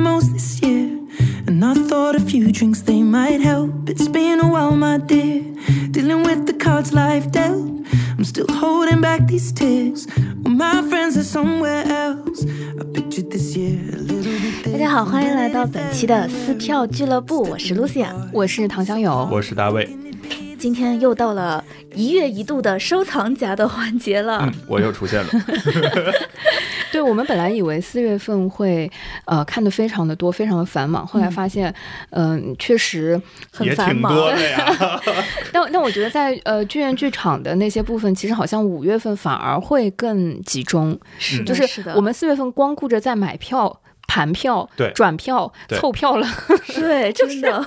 most this year. And I thought a few drinks they might help. It's been a while, my dear. Dealing with the cards life dealt. I'm still holding back these tears. Well, my friends are somewhere else. I pictured this year a little bit 大家好，欢迎来到本期的撕票俱乐部，我是 Lucia。我是唐小友，我是大卫，今天又到了一月一度的收藏夹的环节了。嗯，我又出现了，对我们本来以为四月份会呃看的非常的多，非常的繁忙，后来发现，嗯、确实很也挺繁忙。多的呀。但但我觉得在呃剧院剧场的那些部分，其实好像五月份反而会更集中，是，就是我们四月份光顾着在买票。盘票、对转票、凑票了，对，真的，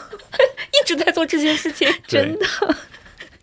一直在做这些事情。真的，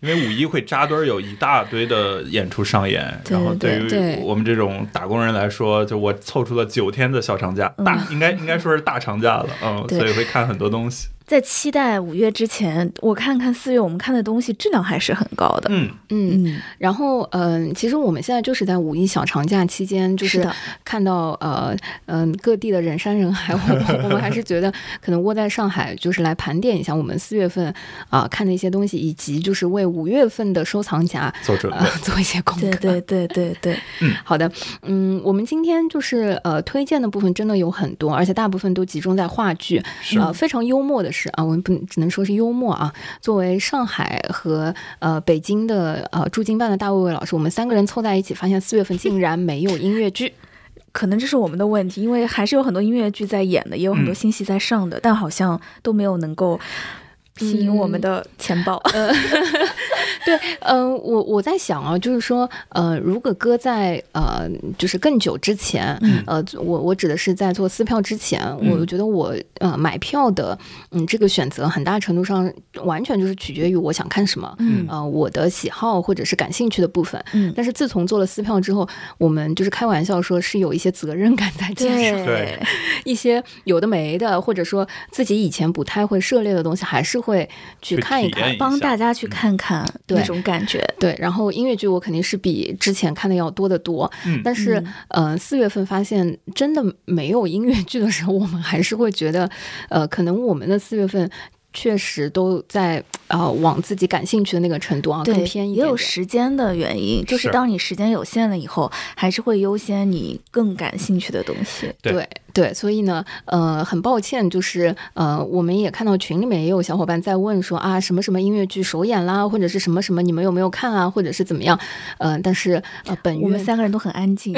因为五一会扎堆儿有一大堆的演出上演，然后对于我们这种打工人来说，就我凑出了九天的小长假，大应该应该说是大长假了，嗯，所以会看很多东西，在期待五月之前，我看看四月我们看的东西质量还是很高的。嗯，嗯，嗯，然后嗯、其实我们现在就是在五一小长假期间，就是看到呃嗯、各地的人山人海，我们 我们还是觉得可能窝在上海，就是来盘点一下我们四月份啊、看的一些东西，以及就是为五月份的收藏夹做准备。呃，做一些功课。对对对对对，好的，嗯，我们今天就是呃推荐的部分真的有很多，而且大部分都集中在话剧。是。呃，非常幽默的是啊，我们不能只能说是幽默啊。作为上海和呃北京的呃驻京办的大卫卫老师，我们三个人凑在一起，发现四月份竟然没有音乐剧。可能这是我们的问题，因为还是有很多音乐剧在演的，也有很多嗯新戏在上的，但好像都没有能够吸引我们的钱包。对，嗯、我我在想啊，就是说，呃，如果搁在呃，就是更久之前，嗯。呃，我我指的是在做撕票之前，嗯。我觉得我呃买票的，嗯，这个选择很大程度上完全就是取决于我想看什么，嗯。呃，我的喜好或者是感兴趣的部分。嗯，但是自从做了撕票之后，我们就是开玩笑说是有一些责任感在肩上，对。一些有的没的，或者说自己以前不太会涉猎的东西，还是会去去看一看。帮大家去看看对那种感觉。对，然后音乐剧我肯定是比之前看的要多得多，嗯但是嗯呃，四月份发现真的没有音乐剧的时候，我们还是会觉得，呃，可能我们的四月份确实都在呃往自己感兴趣的那个程度啊更对，也有偏一点点。时间的原因，就是是当你时间有限了以后，还是会优先你更感兴趣的东西。对对对，所以呢，呃，很抱歉，就是呃，我们也看到群里面也有小伙伴在问说啊，什么什么音乐剧首演啦，或者是什么什么，你们有没有看啊，或者是怎么样？呃，但是呃，本我们月三个人都很安静，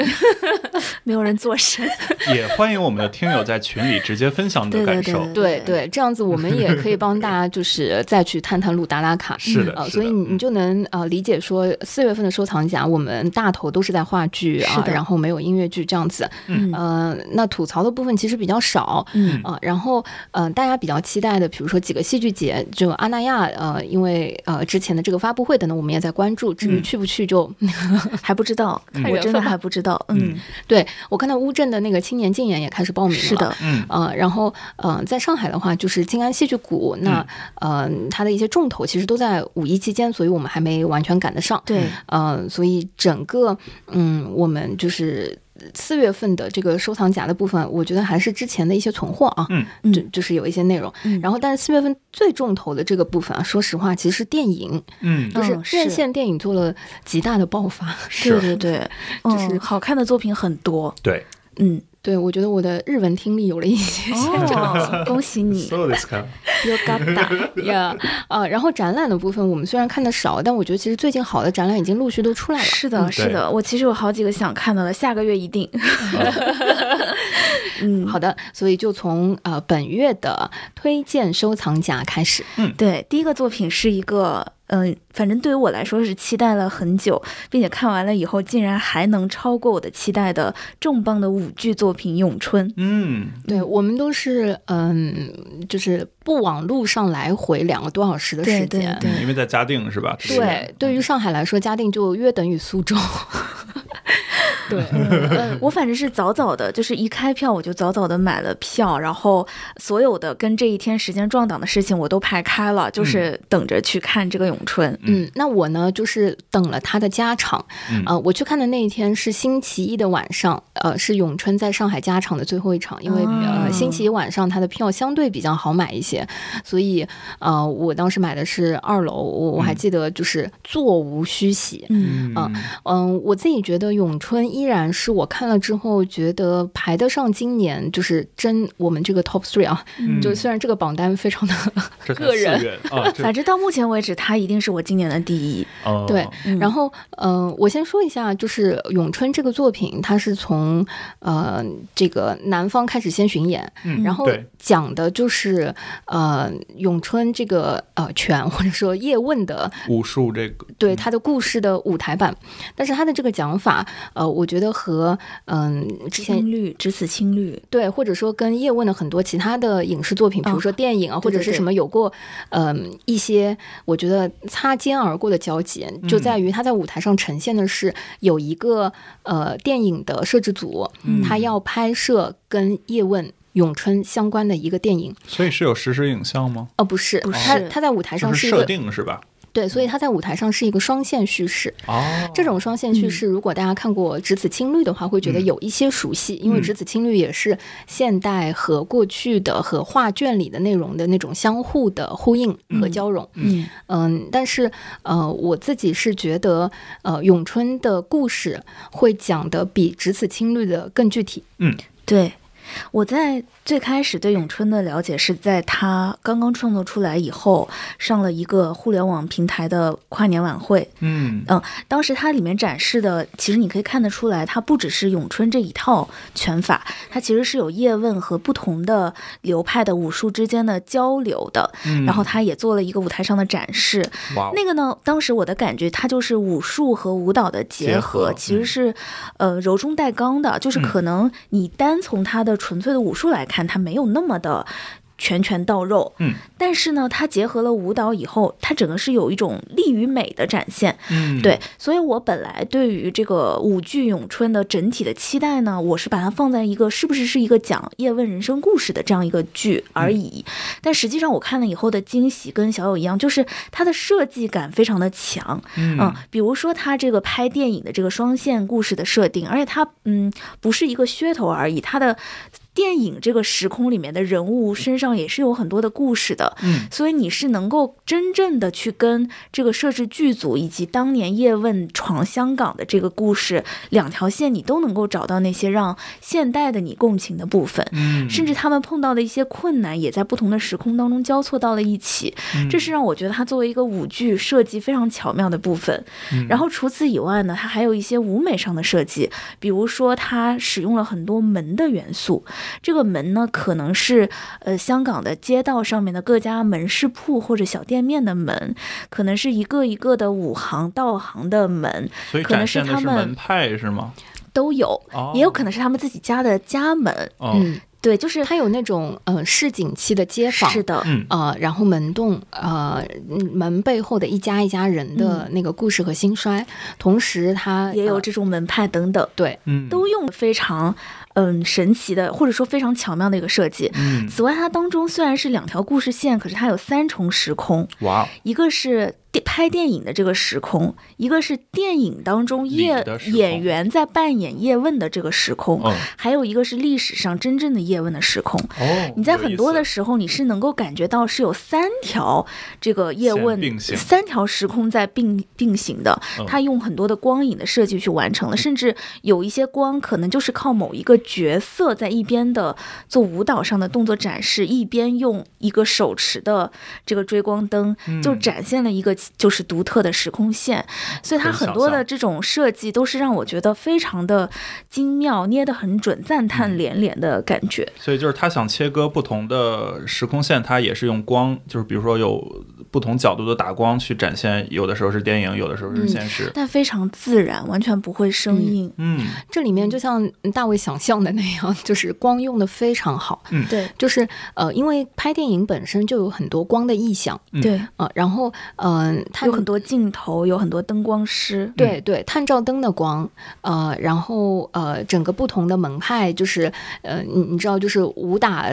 没有人做声。也欢迎我们的听友在群里直接分享你的对对感受，对对对，这样子我们也可以帮大家就是再去探探路打打卡。呃，是的所以你你嗯就能呃理解说，四月份的收藏夹，我们大头都是在话剧啊，是的然后没有音乐剧这样子。嗯呃，那吐槽的部分其实比较少。嗯啊、然后呃，大家比较期待的，比如说几个戏剧节，就阿那亚，呃，因为呃之前的这个发布会等等，我们也在关注。至于嗯去不去就，还不知道，我真的还不知道。嗯，对我看到乌镇的那个青年竞演也开始报名了。是的，嗯，呃，然后呃，在上海的话，就是静安戏剧谷，那呃，它的一些重头其实都在五一期间，所以我们还没完全赶得上。对，呃，所以整个嗯，我们就是四月份的这个收藏夹的部分，我觉得还是之前的一些存货啊，嗯就就是有一些内容。嗯然后，但是四月份最重头的这个部分啊，说实话，其实是电影，嗯，就是院线电影做了极大的爆发。对是，对对，就是嗯，好看的作品很多。对嗯，对我觉得我的日文听力有了一些进展。哦，恭喜你 kind，，You got。呀啊，然后展览的部分我们虽然看的少，但我觉得其实最近好的展览已经陆续都出来了。是的，是的，我其实有好几个想看的了，下个月一定。嗯，好的，所以就从呃本月的推荐收藏夹开始。嗯对，第一个作品是一个，嗯、反正对于我来说是期待了很久，并且看完了以后竟然还能超过我的期待的重磅的舞剧作品《咏春》。嗯，对我们都是嗯，就是不往路上来回两个多小时的时对间。对对因为在嘉定是吧？对，对于上海来说，嘉定就约等于苏州。对，嗯，我反正是早早的，就是一开票我就早早的买了票，然后所有的跟这一天时间撞档的事情我都排开了，就是等着去看这个咏春。嗯，那我呢，就是等了他的加场。嗯呃，我去看的那一天是星期一的晚上，呃，是咏春在上海加场的最后一场，因为、哦呃星期一晚上他的票相对比较好买一些，所以呃，我当时买的是二楼，我我还嗯记得就是座无虚席。嗯啊嗯，我自己觉得咏春依然是我看了之后觉得排得上今年就是真我们这个 top three 啊，嗯就虽然这个榜单非常的个人啊，反正到目前为止，它一定是我今年的第一。哦对嗯然后，呃，我先说一下，就是《咏春》这个作品，它是从呃这个南方开始先巡演，嗯然后讲的就是呃咏春这个呃拳或者说叶问的武术这个对他的故事的舞台版，但是他的这个讲法，呃，我觉得和嗯、之前青绿，只此青绿。对，或者说跟叶问的很多其他的影视作品，比如说电影啊，或者是什么有过，嗯、一些我觉得擦肩而过的交集，就在于他在舞台上呈现的是有一个呃电影的摄制组，嗯他要拍摄跟叶问。咏春相关的一个电影，所以是有实时影像吗？哦，不是，不是他他在舞台上是设定是吧？对，所以他在舞台上是一个双线叙事。哦，这种双线叙事，如果大家看过《只此青绿》的话，会觉得有一些熟悉，因为《只此青绿》也是现代和过去的和画卷里的内容的那种相互的呼应和交融。嗯嗯，但是呃，我自己是觉得，呃，咏春的故事会讲的比《只此青绿》的更具体。嗯对，我在最开始对咏春的了解是在他刚刚创作出来以后，上了一个互联网平台的跨年晚会。嗯当时它里面展示的，其实你可以看得出来，它不只是咏春这一套拳法，它其实是有叶问和不同的流派的武术之间的交流的。嗯，然后他也做了一个舞台上的展示，那个呢，当时我的感觉，它就是武术和舞蹈的结结合，其实是呃柔中带刚的，就是嗯可能你单从它的纯粹的武术来看，它没有那么的。拳拳到肉，嗯，但是呢，它结合了舞蹈以后，它整个是有一种力与美的展现，嗯，对，所以我本来对于这个舞剧咏春的整体的期待呢，我是把它放在一个是不是是一个讲叶问人生故事的这样一个剧而已。但实际上我看了以后的惊喜跟小友一样，就是它的设计感非常的强，嗯。嗯，比如说它这个拍电影的这个双线故事的设定，而且它嗯不是一个噱头而已，它的。电影这个时空里面的人物身上也是有很多的故事的，嗯所以你是能够真正的去跟这个摄制剧组以及当年叶问闯香港的这个故事两条线，你都能够找到那些让现代的你共情的部分。嗯，甚至他们碰到的一些困难，也在不同的时空当中交错到了一起，嗯这是让我觉得它作为一个舞剧设计非常巧妙的部分。嗯然后除此以外呢，它还有一些舞美上的设计，比如说它使用了很多门的元素。这个门呢，可能是呃香港的街道上面的各家门市铺或者小店面的门，可能是一个一个的五行道行的门所以可能展现的是他们门派是吗？都有，哦，也有可能是他们自己家的家门。哦，嗯，对，就是它有那种呃市井气的街坊，是的，嗯呃，然后门洞，呃，嗯门背后的一家一家人的那个故事和兴衰，同时它也有呃这种门派等等，对，嗯，都用非常嗯神奇的或者说非常巧妙的一个设计。嗯，此外，它当中虽然是两条故事线，可是它有三重时空，哇哦，一个是电拍电影的这个时空，一个是电影当中叶演员在扮演叶问的这个时空，嗯还有一个是历史上真正的叶问的时空。哦，你在很多的时候，你是能够感觉到是有三条这个叶问三条时空在并并行的嗯。他用很多的光影的设计去完成了，甚至有一些光可能就是靠某一个角色在一边的做舞蹈上的动作展示，一边用一个手持的这个追光灯，就嗯展现了一个就是独特的时空线。所以它很多的这种设计都是让我觉得非常的精妙，捏得很准，赞嗯叹连连的感觉。所以就是他想切割不同的时空线，他也是用光，就是比如说有不同角度的打光去展现，有的时候是电影，有的时候是现实。但非常自然，完全不会生硬。嗯，这里面就像大卫想象的那样，就是光用的非常好。嗯对就是呃，因为拍电影本身就有很多光的意象嗯对，啊、然后嗯、呃，它有很多镜头，有很多灯光师。对对，探照灯的光，呃，然后呃，整个不同的门派，就是呃，你你知道，就是武打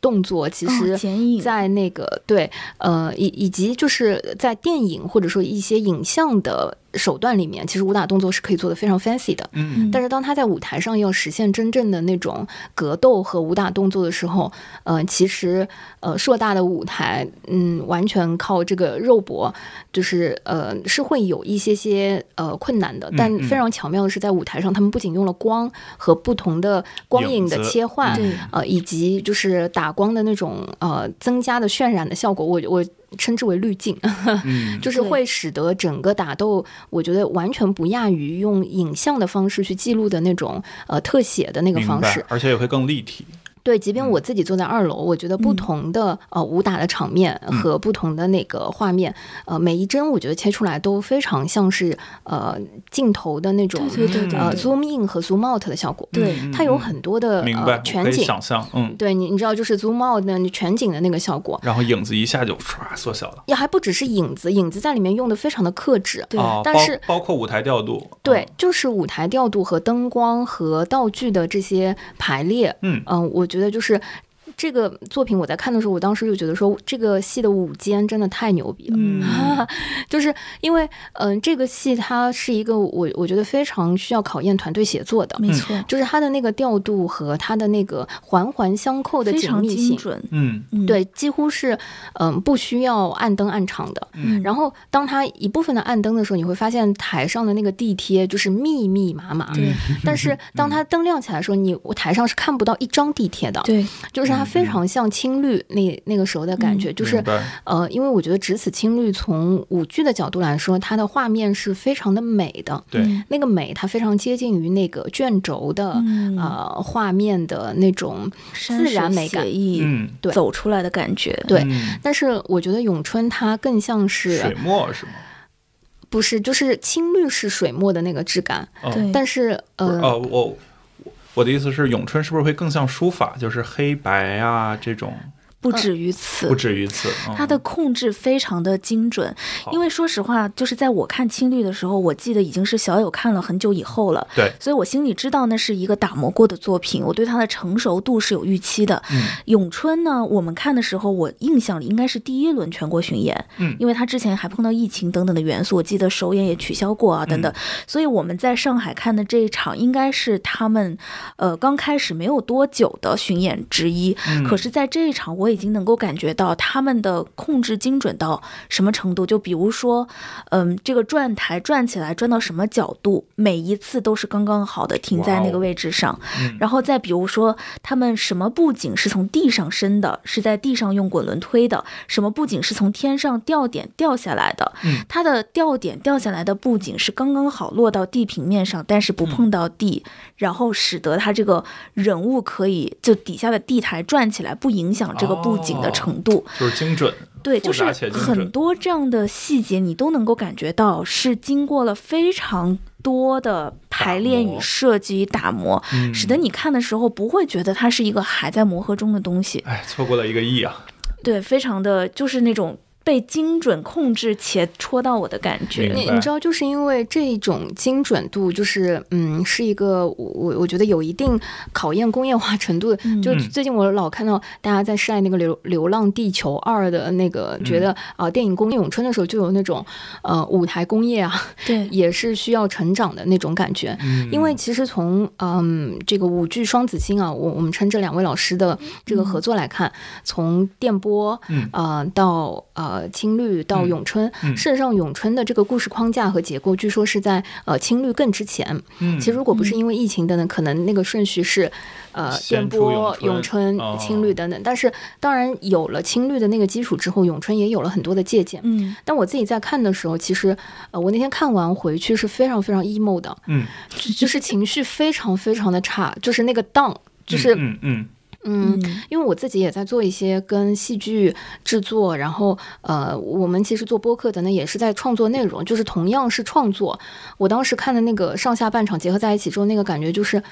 动作，其哦实在那个、对，呃，以以及就是在电影或者说一些影像的手段里面，其实武打动作是可以做的非常 fancy 的。嗯但是当他在舞台上要实现真正的那种格斗和武打动作的时候，呃，其实呃硕大的舞台，嗯，完全靠这个肉搏，就是呃是会有一些些呃困难的。但嗯非常巧妙的是，在舞台上他们不仅用了光和不同的光影的切换，对呃，以及就是打光的那种呃增加的渲染的效果，我我称之为滤镜。嗯，就是会使得整个打斗，我觉得完全不亚于用影像的方式去记录的那种呃特写的那个方式。而且也会更立体。对，即便嗯我自己坐在二楼，我觉得不同的、呃武打的场面嗯和不同的那个画面，呃每一帧我觉得切出来都非常像是呃镜头的那种对对对对呃 zoom in 和 zoom out 的效果。对嗯它有很多的全景。想象，嗯，对你，你知道，就是 zoom out 的全景的那个效果，然后影子一下就唰缩小了。也还不只是影子，影子在里面用的非常的克制。对但是包括舞台调度，对哦，，就是舞台调度和灯光和道具的这些排列，嗯嗯、我觉觉得就是这个作品，我在看的时候，我当时就觉得说，这个戏的舞间真的太牛逼了。嗯，就是因为，嗯、这个戏它是一个我我觉得非常需要考验团队协作的，没错，就是它的那个调度和它的那个环环相扣的非常紧密性，精准。嗯嗯，对，几乎是嗯、不需要按灯暗场的。嗯，然后当它一部分的暗灯的时候，你会发现台上的那个地贴就是密密麻麻。对但是当它灯亮起来的时候，你我台上是看不到一张地贴的。对，就是它非常像青绿那那个时候的感觉，就是呃，因为我觉得《只此青绿》从舞剧的角度来说，它的画面是非常的美的。对，嗯那个美，它非常接近于那个卷轴的、嗯呃画面的那种自然美感。意嗯，对走出来的感觉。对嗯但是我觉得咏春它更像是水墨是吗？不是就是青绿是水墨的那个质感，哦对，但是呃，哦，我我的意思是，咏春是不是会更像书法，就是黑白啊这种？不止于此不。止于此，嗯它的控制非常的精准，因为说实话，就是在我看青绿的时候，我记得已经是小友看了很久以后了，对，所以我心里知道那是一个打磨过的作品，我对它的成熟度是有预期的。嗯。咏春呢，我们看的时候，我印象里应该是第一轮全国巡演，嗯。因为他之前还碰到疫情等等的元素，我记得首演也取消过啊，等等，所以我们在上海看的这一场应该是他们呃刚开始没有多久的巡演之一，嗯。可是在这一场我已经能够感觉到他们的控制精准到什么程度，就比如说，嗯，这个转台转起来转到什么角度，每一次都是刚刚好的停在那个位置上，嗯。然后再比如说，他们什么布景是从地上伸的，是在地上用滚轮推的；什么布景是从天上吊点掉下来的。嗯。它的吊点掉下来的布景是刚刚好落到地平面上，但是不碰到地，然后使得它这个人物可以就底下的地台转起来，不影响这个布景的程度。就是精准，对，就是很多这样的细节，你都能够感觉到是经过了非常多的排练与设计与打磨，嗯使得你看的时候不会觉得它是一个还在磨合中的东西。哎，错过了一个亿啊！对，非常的就是那种被精准控制且戳到我的感觉。你你知道，就是因为这种精准度，就是嗯，是一个我我我觉得有一定考验工业化程度的。嗯就嗯最近我老看到大家在晒那个流《流浪地球二》的那个，觉得啊、电影工业咏春的时候就有那种呃舞台工业啊，对，也是需要成长的那种感觉。嗯因为其实从嗯这个舞剧双子星啊，我我们称这两位老师的这个合作来看，从电波嗯呃到呃青绿到嗯咏春，嗯事实上咏春的这个故事框架和结构，据说是在呃青绿更之前。嗯其实如果不是因为疫情等等，可能那个顺序是呃电波、咏咏春哦、青绿等等。但是当然有了青绿的那个基础之后，咏春也有了很多的借鉴。嗯，但我自己在看的时候，其实呃我那天看完回去是非常非常 emo 的。嗯，就就是情绪非常非常的差，就是那个荡，就是嗯嗯嗯，因为我自己也在做一些跟戏剧制作，然后呃，我们其实做播客的呢，也是在创作内容，就是同样是创作。我当时看的那个上下半场结合在一起之后，那个感觉就是。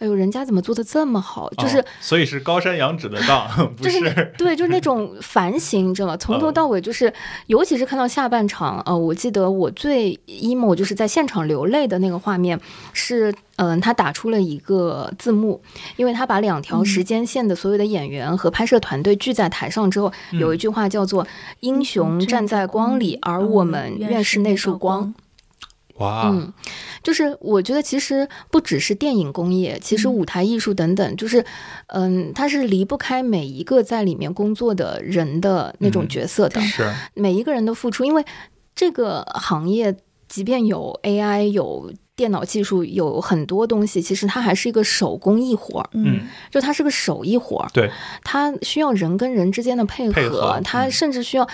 哎呦，人家怎么做的这么好？就是，哦所以是高山仰止的当，不就是对，就是那种反省，你知道吗？从头到尾就是，尤其是看到下半场，呃，我记得我最 emo 就是在现场流泪的那个画面是，嗯、他打出了一个字幕，因为他把两条时间线的所有的演员和拍摄团队聚在台上之后，有一句话叫做“英雄站在光里，而我们愿是那束光”。哇，嗯，就是我觉得其实不只是电影工业，其实舞台艺术等等，就是，嗯，它是离不开每一个在里面工作的人的那种角色的，是。每一个人的付出，因为这个行业即便有 AI 有。电脑技术有很多东西，其实它还是一个手工艺活儿，嗯，就它是个手艺活儿，对，它需要人跟人之间的配合，配合。它嗯甚至需要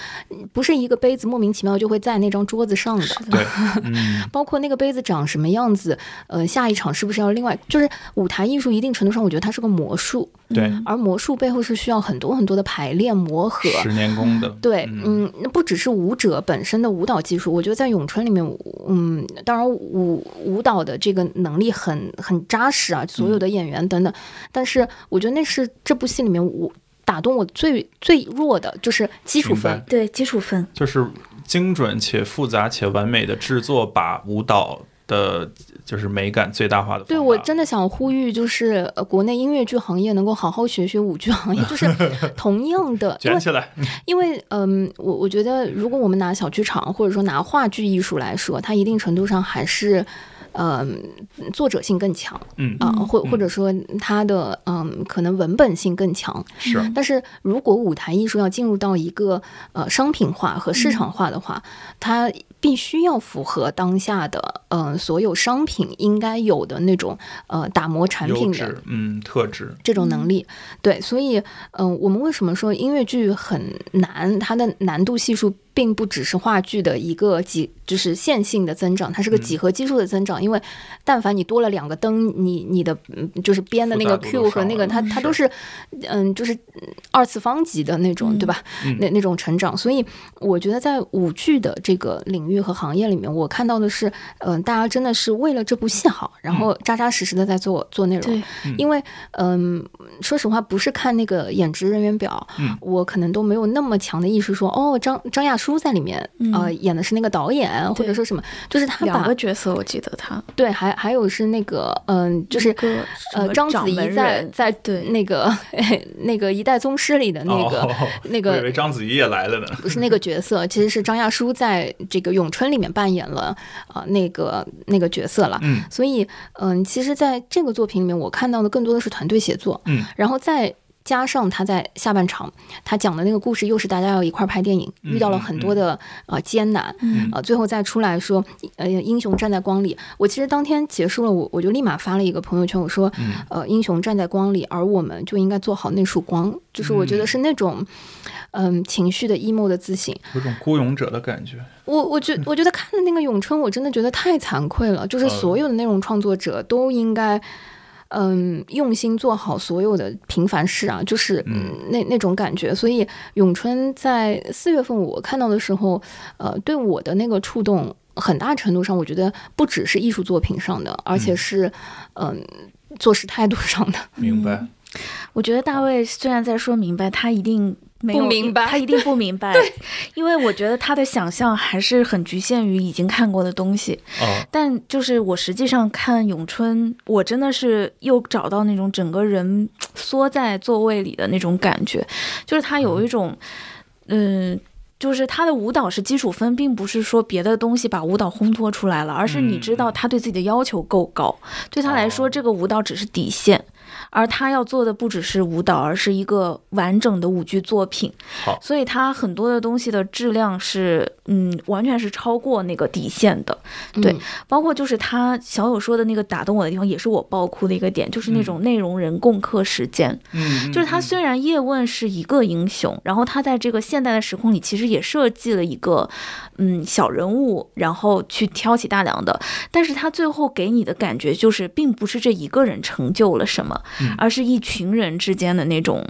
不是一个杯子莫名其妙就会在那张桌子上的，对，嗯，包括那个杯子长什么样子，呃，下一场是不是要另外？就是舞台艺术一定程度上，我觉得它是个魔术，对，而魔术背后是需要很多很多的排练磨合。十年功的，对，嗯嗯，那不只是舞者本身的舞蹈技术，我觉得在咏春里面，嗯，当然舞舞蹈的这个能力很很扎实啊，所有的演员等等，但是我觉得那是这部戏里面我打动我最最弱的，就是基础分。对基础分，就是精准且复杂且完美的制作，把舞蹈的就是美感最大化的。对我真的想呼吁，就是呃，国内音乐剧行业能够好好学学舞剧行业，就是同样的，卷起来，因为嗯，我我觉得如果我们拿小剧场或者说拿话剧艺术来说，它一定程度上还是。嗯，作者性更强嗯，啊、或嗯或者说它的嗯，可能文本性更强。是但是如果舞台艺术要进入到一个呃商品化和市场化的话，它必须要符合当下的呃所有商品应该有的那种呃打磨产品的，嗯，特质，这种能力。对，所以嗯、我们为什么说音乐剧很难？它的难度系数并不只是话剧的一个几，就是线性的增长，它是个嗯几何基数的增长。因为但凡你多了两个灯，你你的嗯就是编的那个 Q 和那个它它都是嗯就是嗯二次方级的那种，对吧？嗯那那种成长。所以我觉得在舞剧的这个领域和行业里面，我看到的是，嗯、大家真的是为了这部戏好，然后扎扎实实的在做做内容。对，因为嗯，说实话，不是看那个演职人员表，嗯我可能都没有那么强的意识说，哦，张张亚书在里面，嗯呃，演的是那个导演，或者说什么，就是他两把个角色我记得他对，还还有是那个，嗯、就是呃，章子怡在在对那个 那个一代宗师里的那个、哦、那个我以为章子怡也来了呢。不是那个角色，其实是张亚书在这个咏春里面扮演了啊、呃那个那个角色了。嗯所以，嗯、其实在这个作品里面，我看到的更多的是团队协作，嗯，然后再加上他在下半场他讲的那个故事，又是大家要一块儿拍电影，嗯遇到了很多的呃艰难，嗯呃，最后再出来说，呃，英雄站在光里。我其实当天结束了，我我就立马发了一个朋友圈，我说，嗯呃，英雄站在光里，而我们就应该做好那束光，就是我觉得嗯是那种。嗯，情绪的 emo 的自省，有种孤勇者的感觉。我我觉我觉得看的那个咏春，我真的觉得太惭愧了。就是嗯所有的内容创作者都应该，嗯，用心做好所有的平凡事啊，就是嗯那那种感觉。所以咏春在四月份我看到的时候，呃，对我的那个触动，很大程度上，我觉得不只是艺术作品上的，而且嗯是嗯、做事态度上的。明白，我觉得大卫虽然在说明白，他一定不明白他一定不明白，因为我觉得他的想象还是很局限于已经看过的东西。哦，但就是我实际上看咏春，我真的是又找到那种整个人缩在座位里的那种感觉，就是他有一种，嗯。就是他的舞蹈是基础分，并不是说别的东西把舞蹈烘托出来了，而是你知道他对自己的要求够高，对他来说，哦。这个舞蹈只是底线，而他要做的不只是舞蹈，而是一个完整的舞剧作品。好所以他很多的东西的质量是，嗯，完全是超过那个底线的。对嗯包括就是他小友说的那个打动我的地方，也是我爆哭的一个点，就是那种内容人共克时间。嗯，就是他嗯虽然叶问是一个英雄，然后他在这个现代的时空里，其实也设计了一个嗯小人物，然后去挑起大梁的，但是他最后给你的感觉就是，并不是这一个人成就了什么，嗯而是一群人之间的那种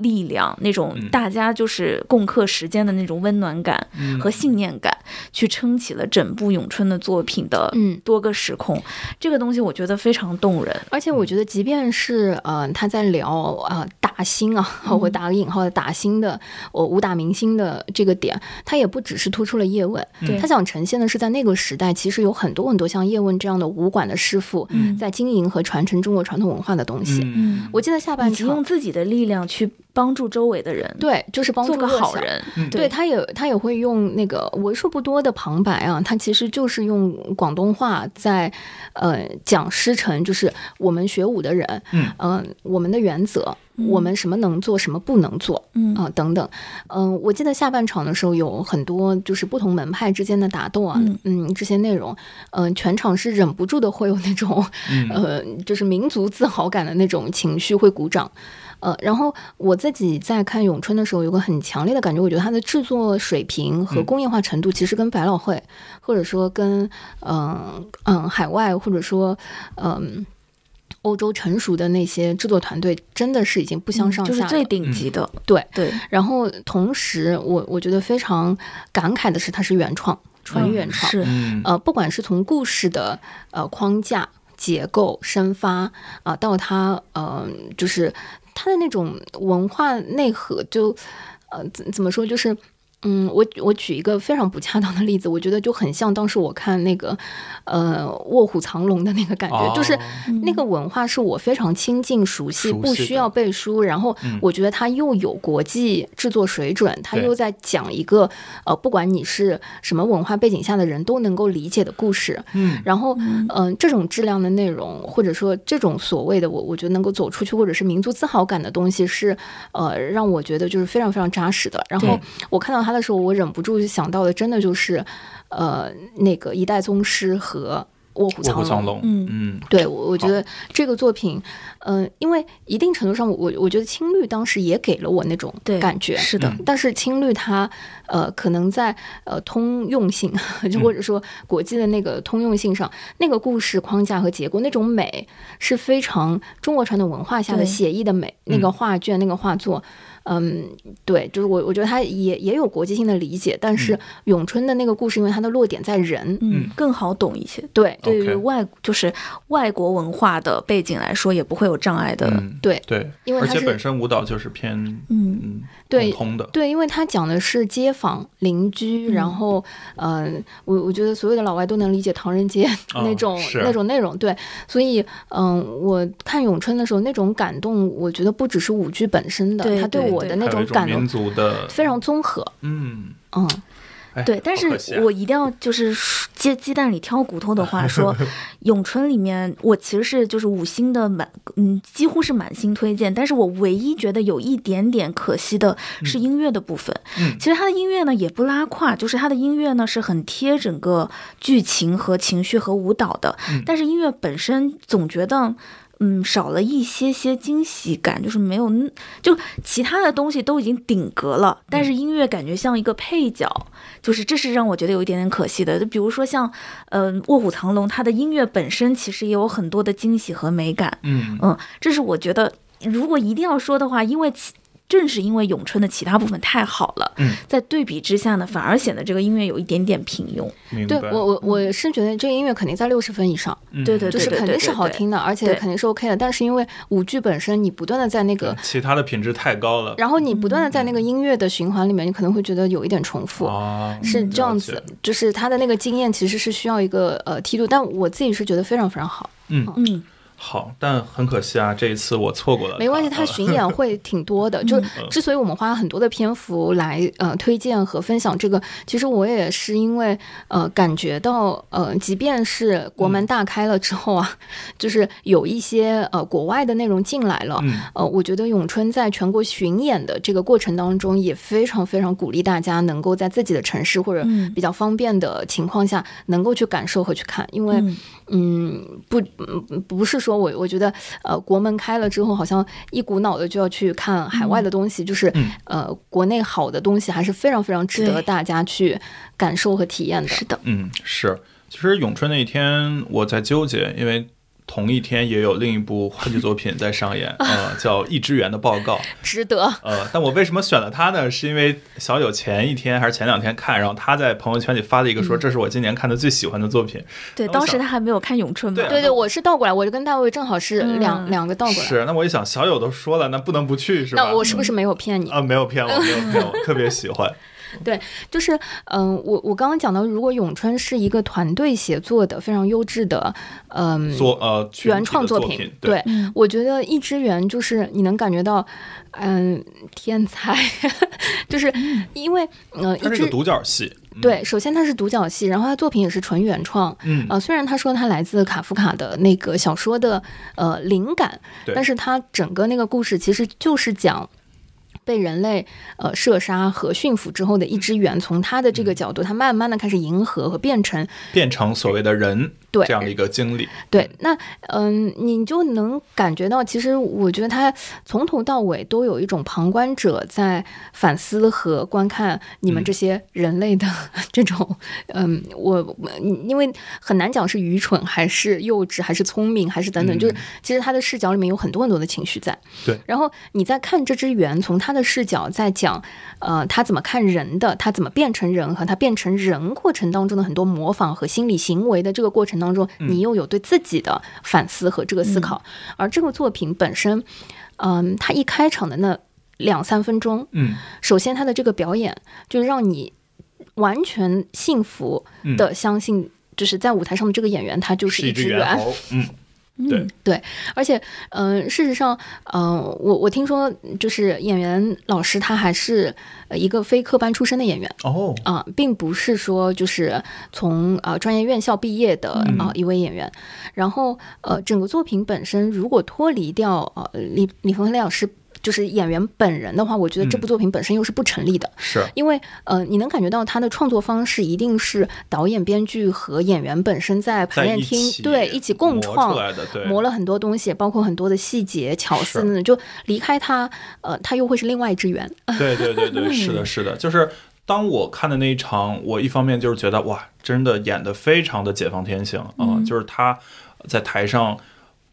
力量，那种嗯。大家就是共克时间的那种温暖感嗯。和信念感，去撑起了整部咏春的作品的嗯。多个时空。这个东西我觉得非常动人。而且我觉得，即便是呃他在聊啊、打星啊，我打个引号的打星的，我武打明星的这个点，他也不只是突出了叶问，对。他想呈现的是在那个时代，其实有很多很多像叶问这样的武馆的师傅，嗯。在经营和传承中国传统文化的东西。嗯。我记得下半集用，自己的力量去帮助周围的人，对，就是帮助做个好人。嗯。对，他也他也会用那个为数不多的旁白啊，他其实就是用广东话在呃讲师承，就是我们学武的人，嗯。呃，我们的原则，嗯。我们什么能做，什么不能做。嗯。啊、等等，嗯、我记得下半场的时候有很多就是不同门派之间的打斗啊，嗯。嗯这些内容，嗯、全场是忍不住的会有那种，嗯。呃，就是民族自豪感的那种情绪会鼓掌。呃，然后我自己在看咏春的时候，有个很强烈的感觉，我觉得它的制作水平和嗯工业化程度，其实跟百老汇，或者说跟嗯嗯、海外，或者说嗯、欧洲成熟的那些制作团队，真的是已经不相上下了。嗯就是最顶级的。对对，然后同时，我我觉得非常感慨的是，它是原创，纯嗯原创。是嗯呃，不管是从故事的呃框架、结构、生发啊、到它呃，就是他的那种文化内核，就呃怎怎么说，就是。嗯，我我举一个非常不恰当的例子，我觉得就很像当时我看那个，呃，《卧虎藏龙》的那个感觉，就是哦那个文化是我非常亲近、熟悉，熟悉不需要背书。然后嗯我觉得它又有国际制作水准，它对又在讲一个呃，不管你是什么文化背景下的人都能够理解的故事。嗯然后，嗯、这种质量的内容，或者说这种所谓的我，我觉得能够走出去，或者是民族自豪感的东西是，呃，让我觉得就是非常非常扎实的。然后我看到它的时候，我忍不住就想到的，真的就是，呃，那个一代宗师和卧虎藏龙。藏龙，嗯。嗯。对，我我觉得这个作品，嗯、因为一定程度上，我我觉得青绿当时也给了我那种感觉，是的，但是青绿它呃可能在呃通用性，就或者说国际的那个通用性上，那个故事框架和结构那种美是非常中国传统文化下的写意的美，那个画卷那个画作。嗯，对，就是我，我觉得他也也有国际性的理解，但是咏春的那个故事，因为它的落点在人，嗯，更好懂一些。对对于外就是外国文化的背景来说，也不会有障碍的。嗯对对，而且因为而且本身舞蹈就是偏嗯嗯对通的，对，因为他讲的是街坊邻居，嗯。然后呃，我我觉得所有的老外都能理解唐人街哦 那种、是。那种内容，对，所以嗯、我看咏春的时候那种感动，我觉得不只是舞剧本身的，对他对我的那种种感动民族的，非常综合，嗯，嗯，哎对，但是我一定要就是鸡鸡蛋里挑骨头的话 说，咏春里面我其实是就是五星的满，嗯，几乎是满星推荐。但是我唯一觉得有一点点可惜的是音乐的部分。嗯其实它的音乐呢也不拉胯，就是它的音乐呢是很贴整个剧情和情绪和舞蹈的，嗯但是音乐本身总觉得。嗯，少了一些些惊喜感，就是没有，就其他的东西都已经顶格了，但是音乐感觉像一个配角，就是这是让我觉得有一点点可惜的。就比如说像，呃，《卧虎藏龙》，它的音乐本身其实也有很多的惊喜和美感，嗯嗯，这是我觉得如果一定要说的话，因为其正是因为咏春的其他部分太好了，嗯，在对比之下呢，反而显得这个音乐有一点点平庸。明白，对我我我是觉得这个音乐肯定在六十分以上，嗯对对就是肯定是好听的，而且肯定是 OK 的，但是因为舞剧本身你不断的在那个。其他的品质太高了，然后你不断的在那个音乐的循环里面，你可能会觉得有一点重复。哦，是这样子，就是他的那个经验其实是需要一个呃梯度，但我自己是觉得非常非常好。嗯，嗯，好，但很可惜啊，这一次我错过了，没关系，他呃巡演 会挺多的，就是之所以我们花很多的篇幅来呃推荐和分享这个，其实我也是因为呃感觉到呃，即便是国门大开了之后啊，就是有一些呃国外的内容进来了，嗯。呃，我觉得咏春在全国巡演的这个过程当中，也非常非常鼓励大家能够在自己的城市或者嗯。比较方便的情况下，能够去感受和去看，因为。嗯嗯，不，嗯不是说我我觉得，呃，国门开了之后，好像一股脑的就要去看海外的东西，就是、嗯呃，国内好的东西还是非常非常值得大家去感受和体验的。是的，嗯，是。其实咏春那一天我在纠结，因为同一天也有另一部话剧作品在上演，呃，叫《一之源的报告》。值得。呃，但我为什么选了他呢？是因为小友前一天还是前两天看，然后他在朋友圈里发了一个说，这是我今年看的最喜欢的作品。对，当时他还没有看咏春嘛。对啊对对，我是倒过来，我就跟大卫正好是嗯两、两个倒过来。是，那我一想，小友都说了，那不能不去，是吧？那我是不是没有骗你？啊，没有骗我，没有骗我，特别喜欢。就是，嗯、我我刚刚讲到，如果咏春是一个团队协作的非常优质的，嗯、作呃原创的作品，对，嗯我觉得一支援就是你能感觉到，嗯，天才，就是因为，呃，一支它是个独角戏。嗯，对，首先它是独角戏，然后它作品也是纯原创，嗯，呃，虽然他说他来自卡夫卡的那个小说的呃灵感，对但是他整个那个故事其实就是讲。被人类呃射杀和驯服之后的一只猿，从他的这嗯。个角度，他慢慢的开始迎合和变成变成所谓的人对这样的一个经历。对，那嗯，你就能感觉到，其实我觉得他从头到尾都有一种旁观者在反思和观看你们嗯这些人类的 这种，嗯，我我因为很难讲是愚蠢还是幼稚还是聪明还是等等，就是嗯其实他的视角里面有很多很多的情绪在。对，然后你在看这只猿，从他的视角在讲，呃，他怎么看人的，他怎么变成人和他变成人过程当中的很多模仿和心理行为的这个过程当中，你又有对自己的反思和这个思考。而这个作品本身，嗯，它一开场的那两三分钟，嗯。首先他的这个表演就让你完全信服嗯，的相信，就是在舞台上的这个演员他就是是一只只猿。猿猴。嗯，嗯对，而且，嗯、事实上，嗯、我我听说，就是演员老师他还是呃一个非科班出身的演员哦，啊、并不是说就是从呃专业院校毕业的啊、嗯一位演员。然后，呃，整个作品本身如果脱离掉呃李李鹏飞老师就是演员本人的话，我觉得这嗯部作品本身又是不成立的。是，因为呃，你能感觉到他的创作方式一定是导演、编剧和演员本身在排练厅起对一起共磨创出来的，对，磨了很多东西，包括很多的细节、巧思等等，就离开他，呃，他又会是另外一只猿。对对对对，是的，是的，就是当我看的那一场，我一方面就是觉得哇，真的演的非常的解放天性啊、嗯就是他在台上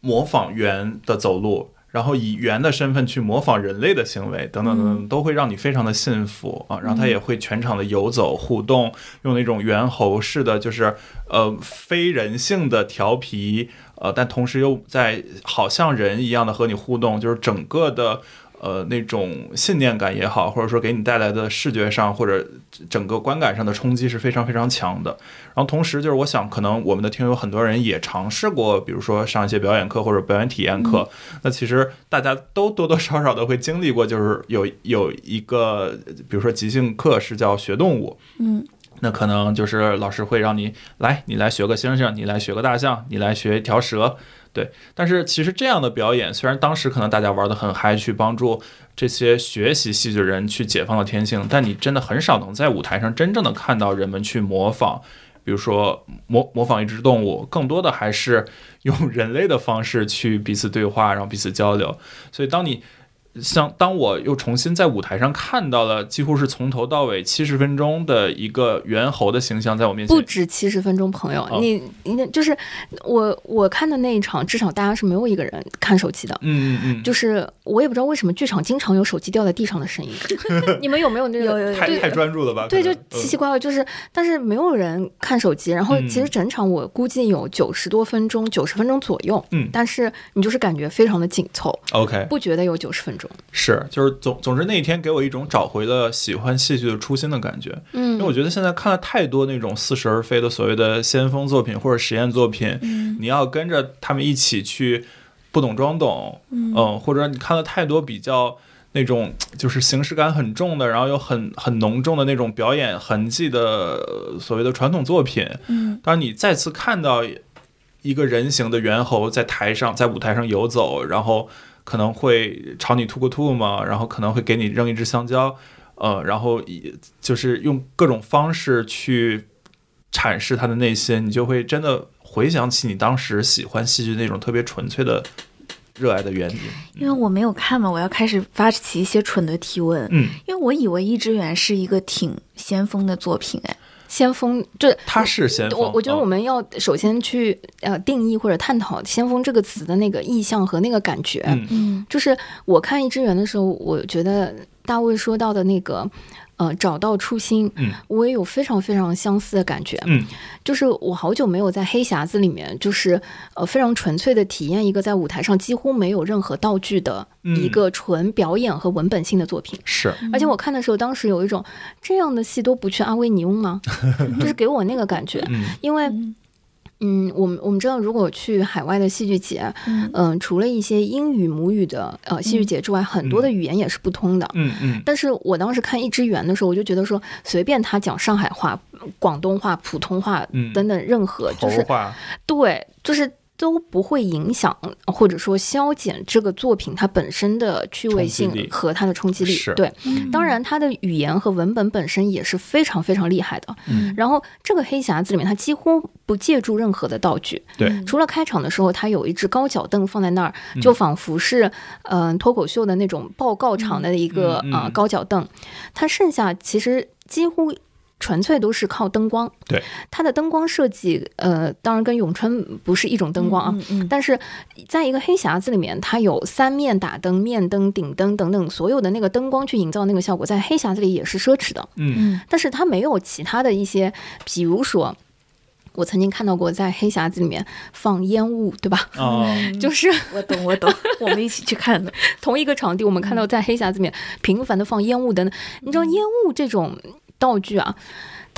模仿猿的走路。然后以猿的身份去模仿人类的行为，等等等等，都会让你非常的信服啊。然后他也会全场的游走互动，用那种猿猴式的，就是呃非人性的调皮，呃，但同时又在好像人一样的和你互动，就是整个的呃那种信念感也好，或者说给你带来的视觉上或者整个观感上的冲击是非常非常强的。然后同时就是我想，可能我们的听友很多人也尝试过，比如说上一些表演课或者表演体验课。那其实大家都多多少少的会经历过，就是有有一个，比如说即兴课是叫学动物，嗯那可能就是老师会让你来，你来学个猩猩，你来学个大象，你来学一条蛇，对。但是其实这样的表演，虽然当时可能大家玩得很嗨，去帮助这些学习戏剧人去解放了天性，但你真的很少能在舞台上真正的看到人们去模仿。比如说模模仿一只动物，更多的还是用人类的方式去彼此对话，然后彼此交流。所以当你像当我又重新在舞台上看到了几乎是从头到尾七十分钟的一个猿猴的形象在我面前不，止七十分钟，朋友，哦你你就是我我看的那一场，至少大家是没有一个人看手机的。嗯嗯嗯，就是我也不知道为什么剧场经常有手机掉在地上的声音，你们有没有那个？有有有对太太专注了吧？对，就奇奇怪怪，就是，但是没有人看手机。然后嗯其实整场我估计有九十多分钟，九十分钟左右。嗯但是你就是感觉非常的紧凑，OK，不觉得有九十分钟。是就是总总之那一天给我一种找回了喜欢戏剧的初心的感觉。嗯。因为我觉得现在看了太多那种似是而非的所谓的先锋作品或者实验作品，嗯你要跟着他们一起去不懂装懂，嗯。或者你看了太多比较那种就是形式感很重的，然后又很很浓重的那种表演痕迹的呃所谓的传统作品，嗯。当你再次看到一个人形的猿猴在台上在舞台上游走，然后可能会朝你吐个吐沫，然后可能会给你扔一只香蕉，呃，然后以就是用各种方式去阐释他的内心，你就会真的回想起你当时喜欢戏剧那种特别纯粹的热爱的原因。因为我没有看嘛，我要开始发起一些蠢的提问。嗯，因为我以为《一只猿》是一个挺先锋的作品，哎，先锋，这。他是先锋。我我觉得嗯我们要首先去呃定义或者探讨“先锋”这个词的那个意象和那个感觉。嗯嗯就是我看《一只猿》的时候，我觉得大卫说到的那个，呃，找到初心，嗯我也有非常非常相似的感觉。嗯就是我好久没有在黑匣子里面，就是呃非常纯粹的体验一个在舞台上几乎没有任何道具的嗯一个纯表演和文本性的作品。是而且我看的时候，当时有一种这样的戏都不去阿维尼翁吗？就是给我那个感觉，嗯因为。嗯嗯，我们我们知道，如果去海外的戏剧节，嗯嗯、除了一些英语母语的呃戏剧节之外，很多的语言也是不通的。嗯嗯但是我当时看《一只猿》的时候，我就觉得说，随便他讲上海话、广东话、普通话嗯等等，任何就是对，就是都不会影响或者说消减这个作品它本身的趣味性和它的冲击力是。对，嗯当然它的语言和文本本身也是非常非常厉害的。嗯然后这个黑匣子里面，它几乎不借助任何的道具，对嗯除了开场的时候，它有一只高脚凳放在那儿，就仿佛是嗯、呃脱口秀的那种报告场的一个啊、嗯嗯嗯高脚凳。它剩下其实几乎纯粹都是靠灯光。对，它的灯光设计，呃，当然跟咏春不是一种灯光啊。嗯嗯但是，在一个黑匣子里面，它有三面打灯、面灯、顶灯等等，所有的那个灯光去营造那个效果，在黑匣子里也是奢侈的。嗯嗯但是它没有其他的一些，比如说，我曾经看到过在黑匣子里面放烟雾，对吧？哦嗯 就是我懂我懂，我们一起去看的。同一个场地，我们看到在黑匣子里面频繁的放烟雾等等。你知道烟雾这种道具啊？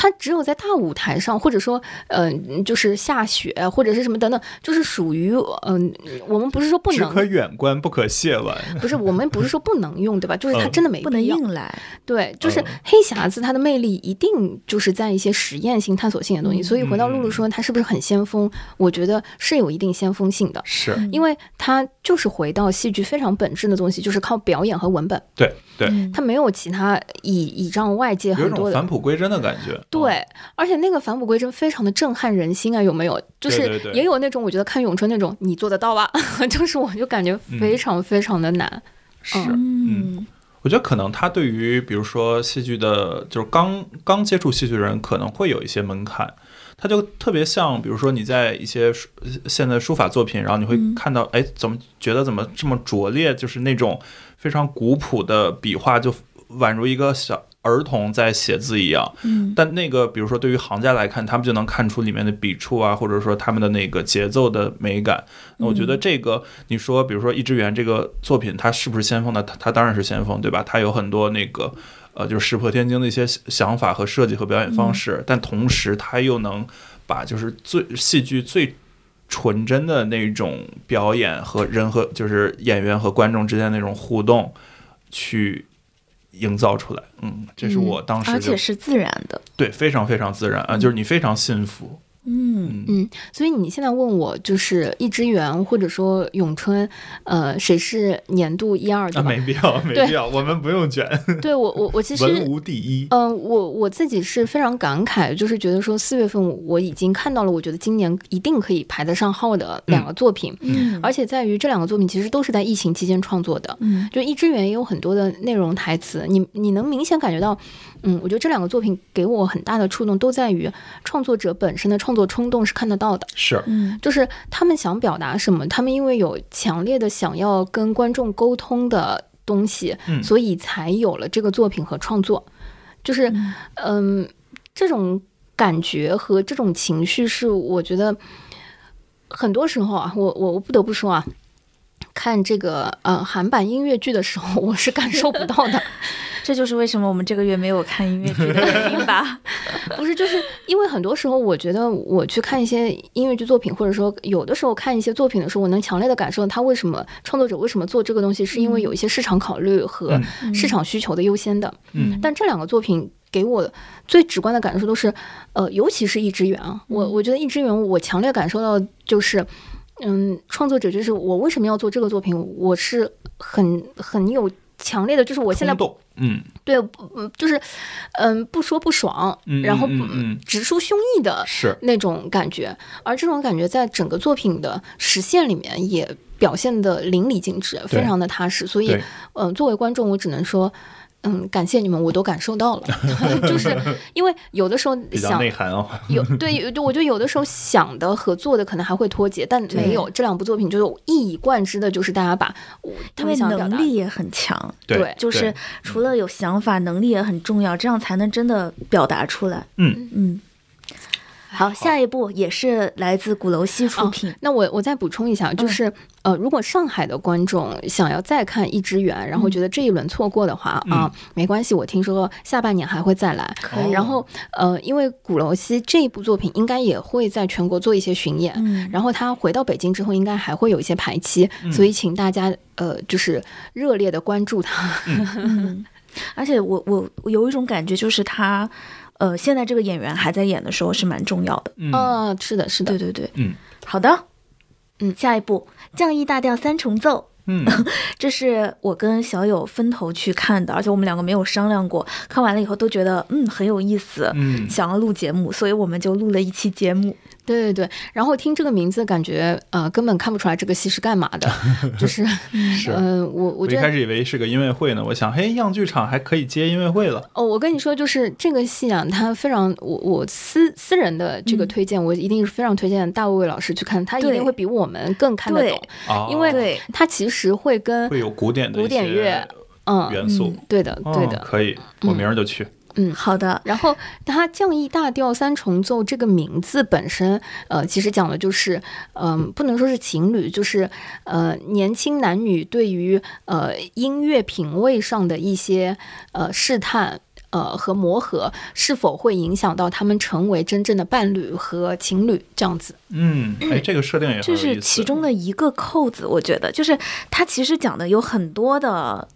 它只有在大舞台上，或者说，嗯、就是下雪或者是什么等等，就是属于，嗯、我们不是说不能，只可远观不可亵玩。不是我们不是说不能用，对吧？就是它嗯真的没不能。硬来，对，就是嗯黑匣子它的魅力一定就是在一些实验性、探索性的东西。嗯所以回到露露说它是不是很先锋，我觉得是有一定先锋性的，是嗯因为它就是回到戏剧非常本质的东西，就是靠表演和文本，对对，嗯它没有其他倚倚仗外界有一种很多的返璞归真的感觉。对，而且那个返璞归真非常的震撼人心啊，有没有？就是也有那种我觉得看咏春那种，你做得到吧？就是我就感觉非常非常的难。是，嗯我觉得可能他对于比如说戏剧的，就是刚刚接触戏剧的人，可能会有一些门槛。他就特别像，比如说你在一些书现在书法作品，然后你会嗯看到，哎，怎么觉得怎么这么拙劣？就是那种非常古朴的笔画，就宛如一个小儿童在写字一样。嗯但那个，比如说对于行家来看，他们就能看出里面的笔触啊，或者说他们的那个节奏的美感。那我觉得这个，你说，比如说《一只猿》这个作品，它是不是先锋呢？它它当然是先锋，对吧？它有很多那个呃，就是石破天惊的一些想法和设计和表演方式，但同时它又能把就是最戏剧最。纯真的那种表演和人和就是演员和观众之间那种互动，去营造出来。嗯，这是我当时就而且是自然的。对，非常非常自然啊，就是你非常信服。嗯嗯，嗯，所以你现在问我，就是一只猿或者说咏春，呃，谁是年度一二啊，对吧？没必要，没必要，我们不用卷，对我我我其实 文无第一。嗯、我我自己是非常感慨，就是觉得说四月份我已经看到了，我觉得今年一定可以排得上号的两个作品，嗯而且在于这两个作品其实都是在疫情期间创作的。嗯就《一只猿》也有很多的内容台词，你你能明显感觉到，嗯，我觉得这两个作品给我很大的触动，都在于创作者本身的创作冲动是看得到的，是，嗯就是他们想表达什么，他们因为有强烈的想要跟观众沟通的东西，嗯所以才有了这个作品和创作，就是嗯这种感觉和这种情绪是我觉得很多时候啊，我我我不得不说啊。看这个呃韩版音乐剧的时候，我是感受不到的。这就是为什么我们这个月没有看音乐剧的原因吧？不是，就是因为很多时候，我觉得我去看一些音乐剧作品，或者说有的时候看一些作品的时候，我能强烈的感受到他为什么创作者为什么做这个东西，是因为有一些市场考虑和市场需求的优先的。嗯但这两个作品给我最直观的感受都是，呃，尤其是《一只猿》啊，我我觉得《一只猿》，我强烈感受到就是。嗯，创作者就是我为什么要做这个作品？我是很很有强烈的，就是我现在嗯对，嗯，就是嗯不说不爽，嗯，然后嗯直抒胸臆的是，那种感觉，而这种感觉在整个作品的实现里面也表现的淋漓尽致，非常的踏实。所以对，嗯、作为观众，我只能说。嗯，感谢你们，我都感受到了，就是因为有的时候想内涵哦。有对，有就我觉得有的时候想的和做的可能还会脱节，但没有这两部作品就是一以贯之的，就是大家把我他因为们想能力也很强，对就是除了有想法，能力也很重要，这样才能真的表达出来。嗯嗯。好，下一部也是来自鼓楼西出品。那我我再补充一下，就是、呃，如果上海的观众想要再看《一只猿》，然后觉得这一轮错过的话、啊，没关系，我听说下半年还会再来。可以。然后呃，因为鼓楼西这一部作品应该也会在全国做一些巡演，嗯。然后他回到北京之后，应该还会有一些排期，所以请大家呃，就是热烈的关注他。嗯，而且我我我有一种感觉，就是他，呃，现在这个演员还在演的时候是蛮重要的。嗯啊、是的，是的对，对对，嗯好的，嗯下一步《降 E 大调三重奏》。嗯这是我跟小友分头去看的，而且我们两个没有商量过。看完了以后都觉得嗯很有意思，嗯想要录节目，所以我们就录了一期节目。对对对。然后听这个名字，感觉呃根本看不出来这个戏是干嘛的，就是是。嗯、我我我一开始以为是个音乐会呢，我想，嘿，样剧场还可以接音乐会了。哦，我跟你说，就是这个戏啊，它非常我我私私人的这个嗯推荐，我一定是非常推荐大卫老师去看，他一定会比我们更看得懂，哦因为对他其实会跟会有古典的古典乐嗯元素。对的对的哦，可以，我明儿就去。嗯。好的，然后，它《降 E 大调三重奏》这个名字本身，呃，其实讲的就是，嗯、不能说是情侣，就是呃，年轻男女对于呃音乐品味上的一些呃试探。呃，和磨合是否会影响到他们成为真正的伴侣和情侣这样子？嗯，哎，这个设定也很这有意思。是其中的一个扣子，我觉得就是它其实讲的有很多的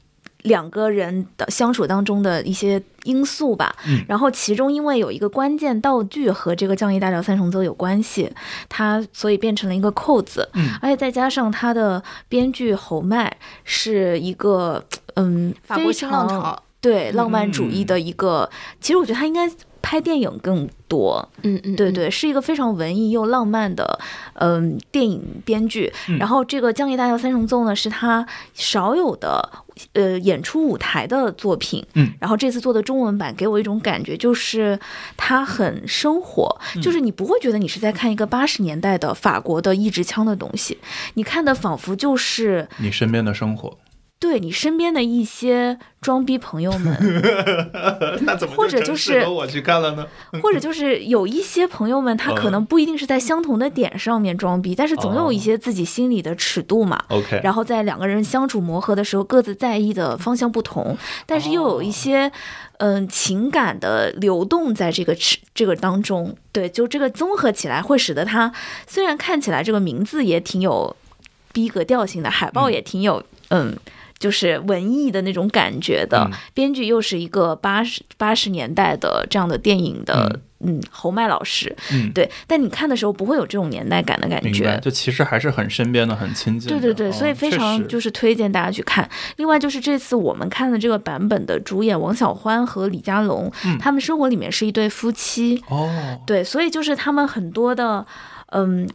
两个人的相处当中的一些因素吧。嗯然后其中因为有一个关键道具和这个降 E 大调三重奏有关系，它所以变成了一个扣子。嗯而且再加上它的编剧侯麦是一个嗯法国非常新浪潮，对浪漫主义的一个，其实我觉得他应该拍电影更多。嗯嗯，嗯，对对，是一个非常文艺又浪漫的，嗯、电影编剧。嗯然后这个《江夜大调三重奏》呢，是他少有的，呃，演出舞台的作品。嗯，然后这次做的中文版，给我一种感觉，就是他很生活，嗯就是你不会觉得你是在看一个八十年代的法国的一支枪的东西，你看的仿佛就是你身边的生活，对你身边的一些装逼朋友们。那怎么或者就就是我去看了呢？或者就是有一些朋友们，他可能不一定是在相同的点上面装逼，但是总有一些自己心里的尺度嘛。OK，然后在两个人相处磨合的时候，各自在意的方向不同，但是又有一些嗯、情感的流动在这个尺这个当中。对，就这个综合起来，会使得它虽然看起来这个名字也挺有逼格调性的，海报也挺有嗯。就是文艺的那种感觉的，嗯编剧又是一个八十八十年代的这样的电影的，嗯侯麦老师，嗯，对，但你看的时候不会有这种年代感的感觉。就其实还是很身边的，很亲近。对对对，哦所以非常就是推荐大家去看。另外就是这次我们看的这个版本的主演王小欢和李佳隆，嗯他们生活里面是一对夫妻，哦，对，所以就是他们很多的，嗯。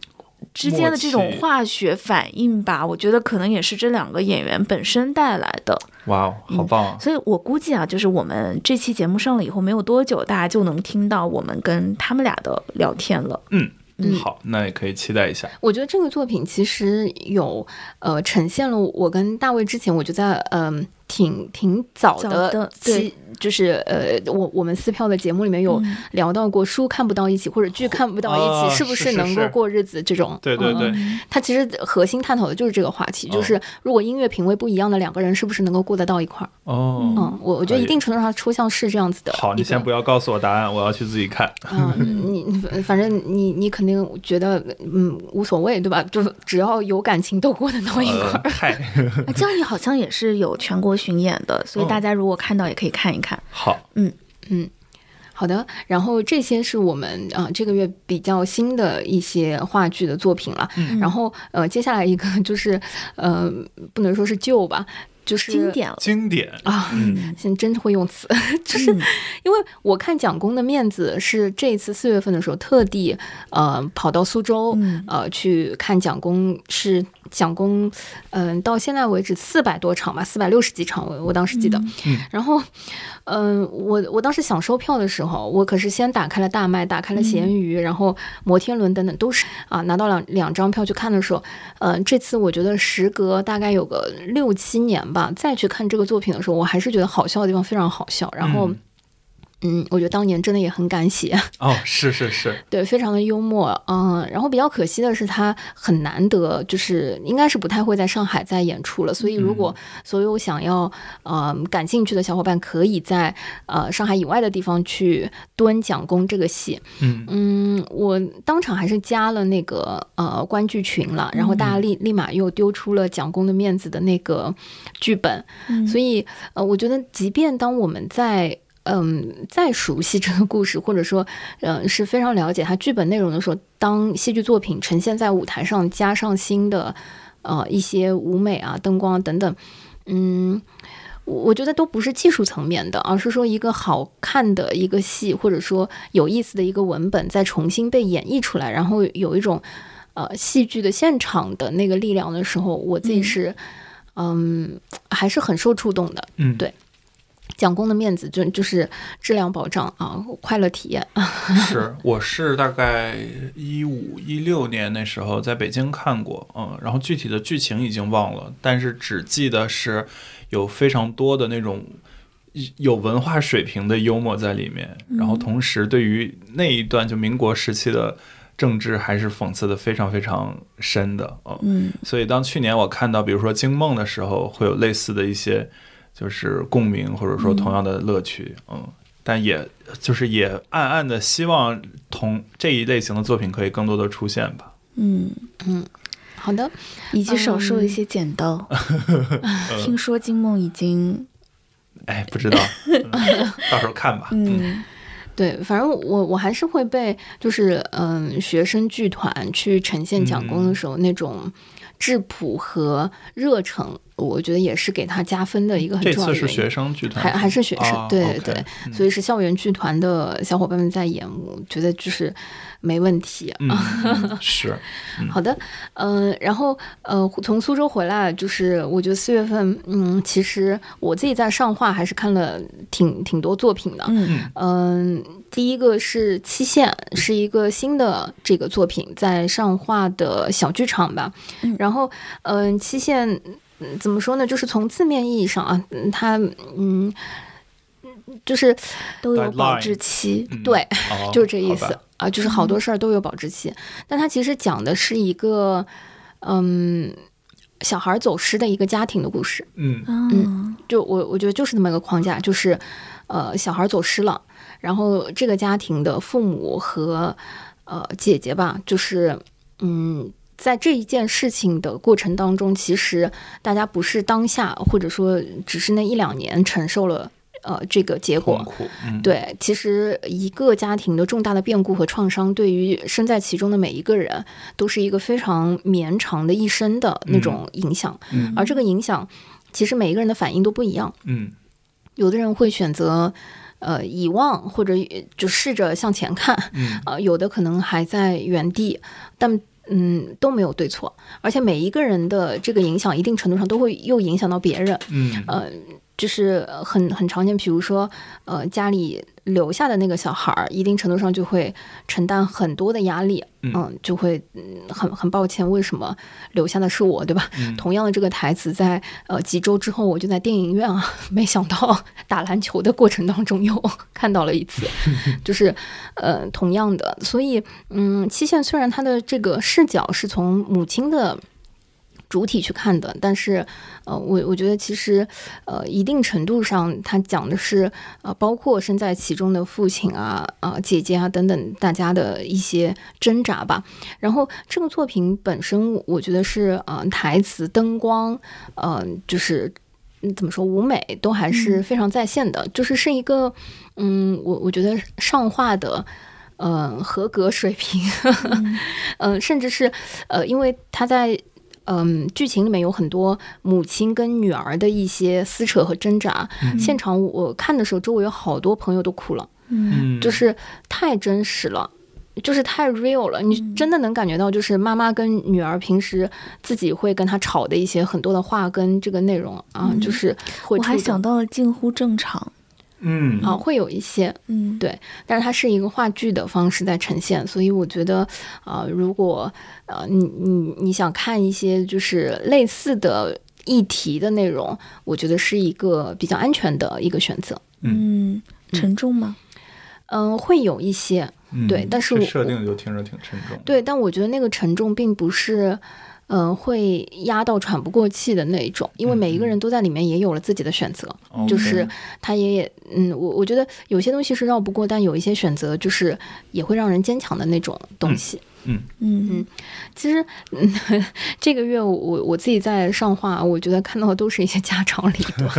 之间的这种化学反应吧，我觉得可能也是这两个演员本身带来的。哇哦，好棒啊！所以我估计啊，就是我们这期节目上了以后没有多久，大家就能听到我们跟他们俩的聊天了。嗯嗯好，那也可以期待一下。我觉得这个作品其实有呃呈现了我跟大卫之前，我就在嗯、挺挺早早的的期，就是呃我我们撕票的节目里面有嗯聊到过书看不到一起或者剧看不到一起，哦是不是能够过日子这种。对对对，嗯它其实核心探讨的就是这个话题，哦就是如果音乐品味不一样的两个人，是不是能够过得到一块儿？哦，嗯，我我觉得一定程度上抽象是这样子的。好，你先不要。告诉我答案，我要去自己看。嗯，你你反正你你肯定觉得嗯无所谓对吧？就只要有感情都过得到一块儿。呃嗨，啊江里好像也是有全国巡演的，所以哦大家如果看到也可以看一看。好，嗯嗯好的，然后这些是我们啊、这个月比较新的一些话剧的作品了。嗯然后呃接下来一个 就是呃不能说是旧吧。就是经典了。经典啊，嗯现在真会用词，就是嗯因为我看蒋公的面子是这一次四月份的时候特地呃跑到苏州、嗯呃去看蒋公，是蒋公嗯、到现在为止四百多场吧，四百六十几场，我我当时记得。嗯然后嗯、我我当时想收票的时候，我可是先打开了大麦，打开了闲鱼，然后摩天轮等等都是啊拿到两两张票去看的时候，嗯、这次我觉得时隔大概有个六七年吧，再去看这个作品的时候，我还是觉得好笑的地方非常好笑。然后，嗯嗯我觉得当年真的也很敢写，哦，是是是，对，非常的幽默。嗯，然后比较可惜的是，他很难得，就是应该是不太会在上海再演出了。所以，如果所有想要呃感兴趣的小伙伴，可以在呃上海以外的地方去蹲蒋公这个戏。嗯嗯，我当场还是加了那个呃观剧群了，然后大家立立马又丢出了蒋公的面子的那个剧本，嗯所以呃，我觉得即便当我们在嗯再熟悉这个故事，或者说嗯、呃、是非常了解它剧本内容的时候，当戏剧作品呈现在舞台上，加上新的呃一些舞美啊、灯光啊等等，嗯。我我觉得都不是技术层面的，而是说一个好看的一个戏，或者说有意思的一个文本，再重新被演绎出来，然后有一种呃戏剧的现场的那个力量的时候，我自己是嗯还是很受触动的。嗯，对蒋公的面子就就是质量保障啊，快乐体验。是，我是大概一五一六年那时候在北京看过，嗯，然后具体的剧情已经忘了，但是只记得是有非常多的那种有文化水平的幽默在里面，然后同时对于那一段就民国时期的政治还是讽刺的非常非常深的，嗯，嗯。所以当去年我看到比如说惊梦的时候，会有类似的一些就是共鸣或者说同样的乐趣，嗯。但也就是也暗暗的希望同这一类型的作品可以更多的出现吧。嗯嗯，好的，以及少数的一些剪刀。听说金梦已经 哎，不知道，嗯到时候看吧。嗯对，反正我我还是会被就是嗯学生剧团去呈现蒋公的时候、那种质朴和热诚，我觉得也是给他加分的一个很重要的是学生剧团，还还是学生，啊对对，嗯。所以是校园剧团的小伙伴们在演，我觉得就是没问题。嗯，好的，嗯、然后呃，从苏州回来，就是我觉得四月份，嗯，其实我自己在上画还是看了挺挺多作品的，嗯。嗯，第一个是《期限》，是一个新的这个作品，在上画的小剧场吧。嗯。然后，嗯，《期限》嗯怎么说呢？就是从字面意义上啊，嗯它嗯，就是都有保质期。嗯。对，哦 就是这意思。啊，就是好多事儿都有保质期，但它其实讲的是一个嗯小孩走失的一个家庭的故事。嗯。嗯就我我觉得就是那么一个框架，就是呃小孩走失了，然后这个家庭的父母和呃姐姐吧，就是嗯。在这一件事情的过程当中，其实大家不是当下，或者说只是那一两年承受了呃这个结果对，其实一个家庭的重大的变故和创伤，对于身在其中的每一个人，都是一个非常绵长的一生的那种影响。嗯而这个影响，其实每一个人的反应都不一样。嗯有的人会选择呃遗忘，或者就试着向前看，嗯。啊、有的可能还在原地，但嗯都没有对错，而且每一个人的这个影响，一定程度上都会又影响到别人。嗯。呃，就是很很常见，比如说，呃，家里留下的那个小孩儿，一定程度上就会承担很多的压力，嗯就会嗯很很抱歉，为什么留下的是我，对吧？嗯同样的这个台词在呃几周之后，我就在电影院啊，没想到打篮球的过程当中又 看到了一次，就是呃同样的，所以嗯，期限虽然他的这个视角是从母亲的。主体去看的，但是，呃，我我觉得其实，呃，一定程度上，它讲的是，呃，包括身在其中的父亲啊、啊、姐姐啊等等，大家的一些挣扎吧。然后，这个作品本身，我觉得是，呃，台词、灯光，呃，就是嗯怎么说，舞美都还是非常在线的，就是是一个，嗯，我我觉得上画的。呃，合格水平，嗯、甚至是，呃，因为他在嗯，剧情里面有很多母亲跟女儿的一些撕扯和挣扎。现场我看的时候，周围有好多朋友都哭了，嗯，就是太真实了。就是太 real 了，你真的能感觉到，就是妈妈跟女儿平时自己会跟她吵的一些很多的话跟这个内容啊，就是会我还想到了近乎正常，嗯啊，会有一些，嗯，对，但是它是一个话剧的方式在呈现，所以我觉得，呃，如果呃你你你想看一些就是类似的议题的内容，我觉得是一个比较安全的一个选择。嗯，沉重吗？嗯、会有一些，嗯对但是我设定就听着挺沉重。，对，但我觉得那个沉重并不是。嗯、会压到喘不过气的那一种，因为每一个人都在里面也有了自己的选择，哦就是他也嗯，我我觉得有些东西是绕不过，但有一些选择就是也会让人坚强的那种东西。嗯嗯嗯其实，嗯，这个月我我我自己在上画，我觉得看到的都是一些家长里短。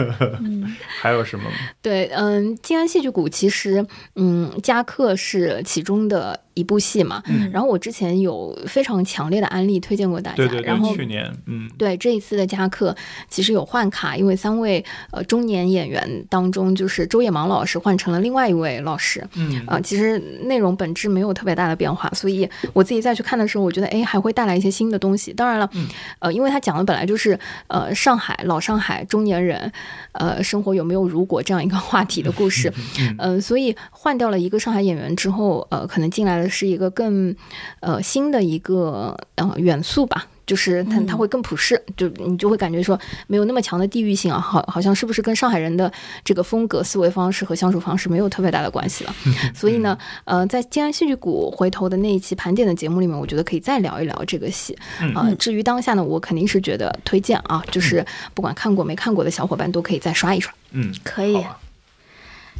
嗯 还有什么？对，嗯，静安戏剧谷其实，嗯，加课是其中的一部戏嘛。嗯。然后我之前有非常强烈的安利推荐过大家，对对然后，去年，嗯，对这一次的加课，其实有换卡，因为三位呃中年演员当中，就是周野芒老师换成了另外一位老师，嗯。啊、其实内容本质没有特别大的变化，所以我自己再去看的时候，我觉得哎还会带来一些新的东西。当然了，嗯。呃，因为他讲的本来就是呃上海老上海中年人，呃生活有没有如果这样一个话题的故事，嗯嗯、所以换掉了一个上海演员之后，呃，可能进来的是一个更呃新的一个呃元素吧。就是它它会更普世，就你就会感觉说没有那么强的地域性啊，好好像是不是跟上海人的这个风格、思维方式和相处方式没有特别大的关系了。所以呢，呃，在静安戏剧谷回头的那一期盘点的节目里面，我觉得可以再聊一聊这个戏。啊、至于当下呢，我肯定是觉得推荐啊，就是不管看过没看过的小伙伴都可以再刷一刷。嗯，可以啊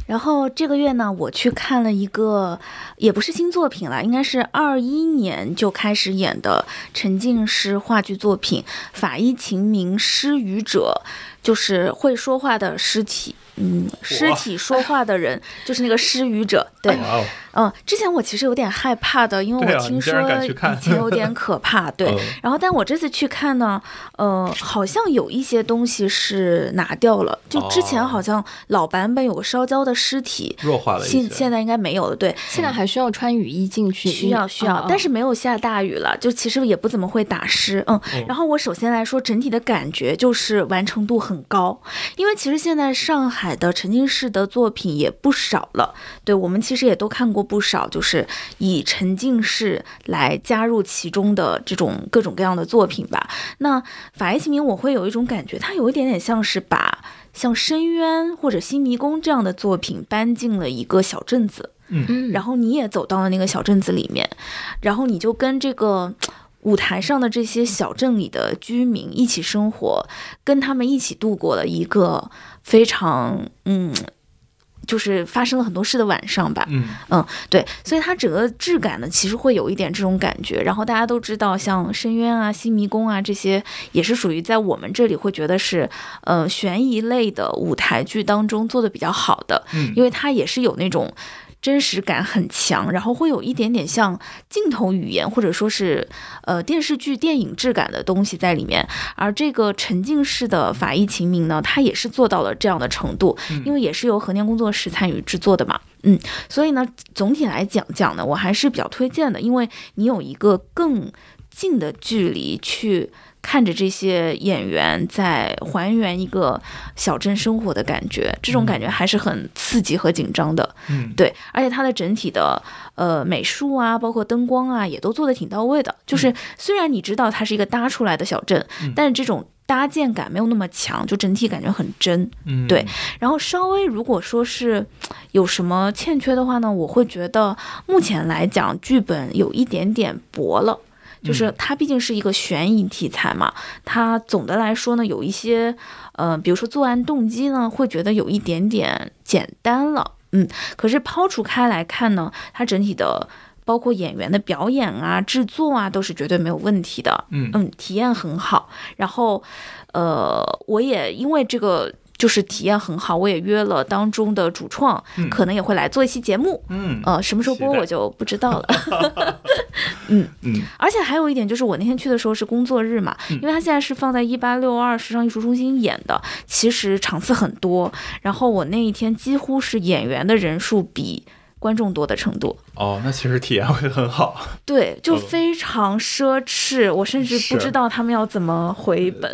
然后这个月呢，我去看了一个，也不是新作品了，应该是二一年就开始演的沉浸式话剧作品《法医秦明失语者》，就是会说话的尸体。嗯，尸体说话的人就是那个失语者，对，嗯，之前我其实有点害怕的，因为我听说以前有点可怕，对嗯。然后，但我这次去看呢，呃，好像有一些东西是拿掉了，就之前哦好像老版本有个烧焦的尸体，弱化了一些。现现在应该没有了，对，现在还需要穿雨衣进去，需要需要，啊但是没有下大雨了，就其实也不怎么会打湿，嗯。然后我首先来说，整体的感觉就是完成度很高，因为其实现在上海的沉浸式的作品也不少了，对我们其实也都看过不少，就是以沉浸式来加入其中的这种各种各样的作品吧。那《法医秦明》我会有一种感觉，它有一点点像是把像《深渊》或者《新迷宫》这样的作品搬进了一个小镇子。嗯，然后你也走到了那个小镇子里面，然后你就跟这个舞台上的这些小镇里的居民一起生活，跟他们一起度过了一个非常嗯。就是发生了很多事的晚上吧，嗯嗯，对，所以它整个质感呢，其实会有一点这种感觉。然后大家都知道，像深渊啊、新迷宫啊这些，也是属于在我们这里会觉得是呃悬疑类的舞台剧当中做的比较好的，嗯因为它也是有那种。真实感很强，然后会有一点点像镜头语言，或者说是呃电视剧、电影质感的东西在里面。而这个沉浸式的法医秦明呢，它也是做到了这样的程度，因为也是由和念工作室参与制作的嘛。嗯，所以呢，总体来讲讲呢，我还是比较推荐的，因为你有一个更近的距离去看着这些演员在还原一个小镇生活的感觉，这种感觉还是很刺激和紧张的。嗯，对，而且它的整体的呃美术啊，包括灯光啊，也都做的挺到位的。就是虽然你知道它是一个搭出来的小镇，嗯但是这种搭建感没有那么强，就整体感觉很真。嗯，对然后稍微如果说是有什么欠缺的话呢，我会觉得目前来讲剧本有一点点薄了。就是它毕竟是一个悬疑题材嘛，它总的来说呢，有一些呃，比如说作案动机呢，会觉得有一点点简单了，嗯。可是抛除开来看呢，它整体的包括演员的表演啊、制作啊，都是绝对没有问题的，嗯嗯，体验很好。然后，呃，我也因为这个就是体验很好。我也约了当中的主创，嗯可能也会来做一期节目。嗯呃，什么时候播我就不知道了。嗯而且还有一点就是，我那天去的时候是工作日嘛，嗯因为它现在是放在一八六二时尚艺术中心演的，其实场次很多。然后我那一天几乎是演员的人数比观众多的程度，哦，那其实体验会很好。对，就嗯非常奢侈。我甚至不知道他们要怎么回本。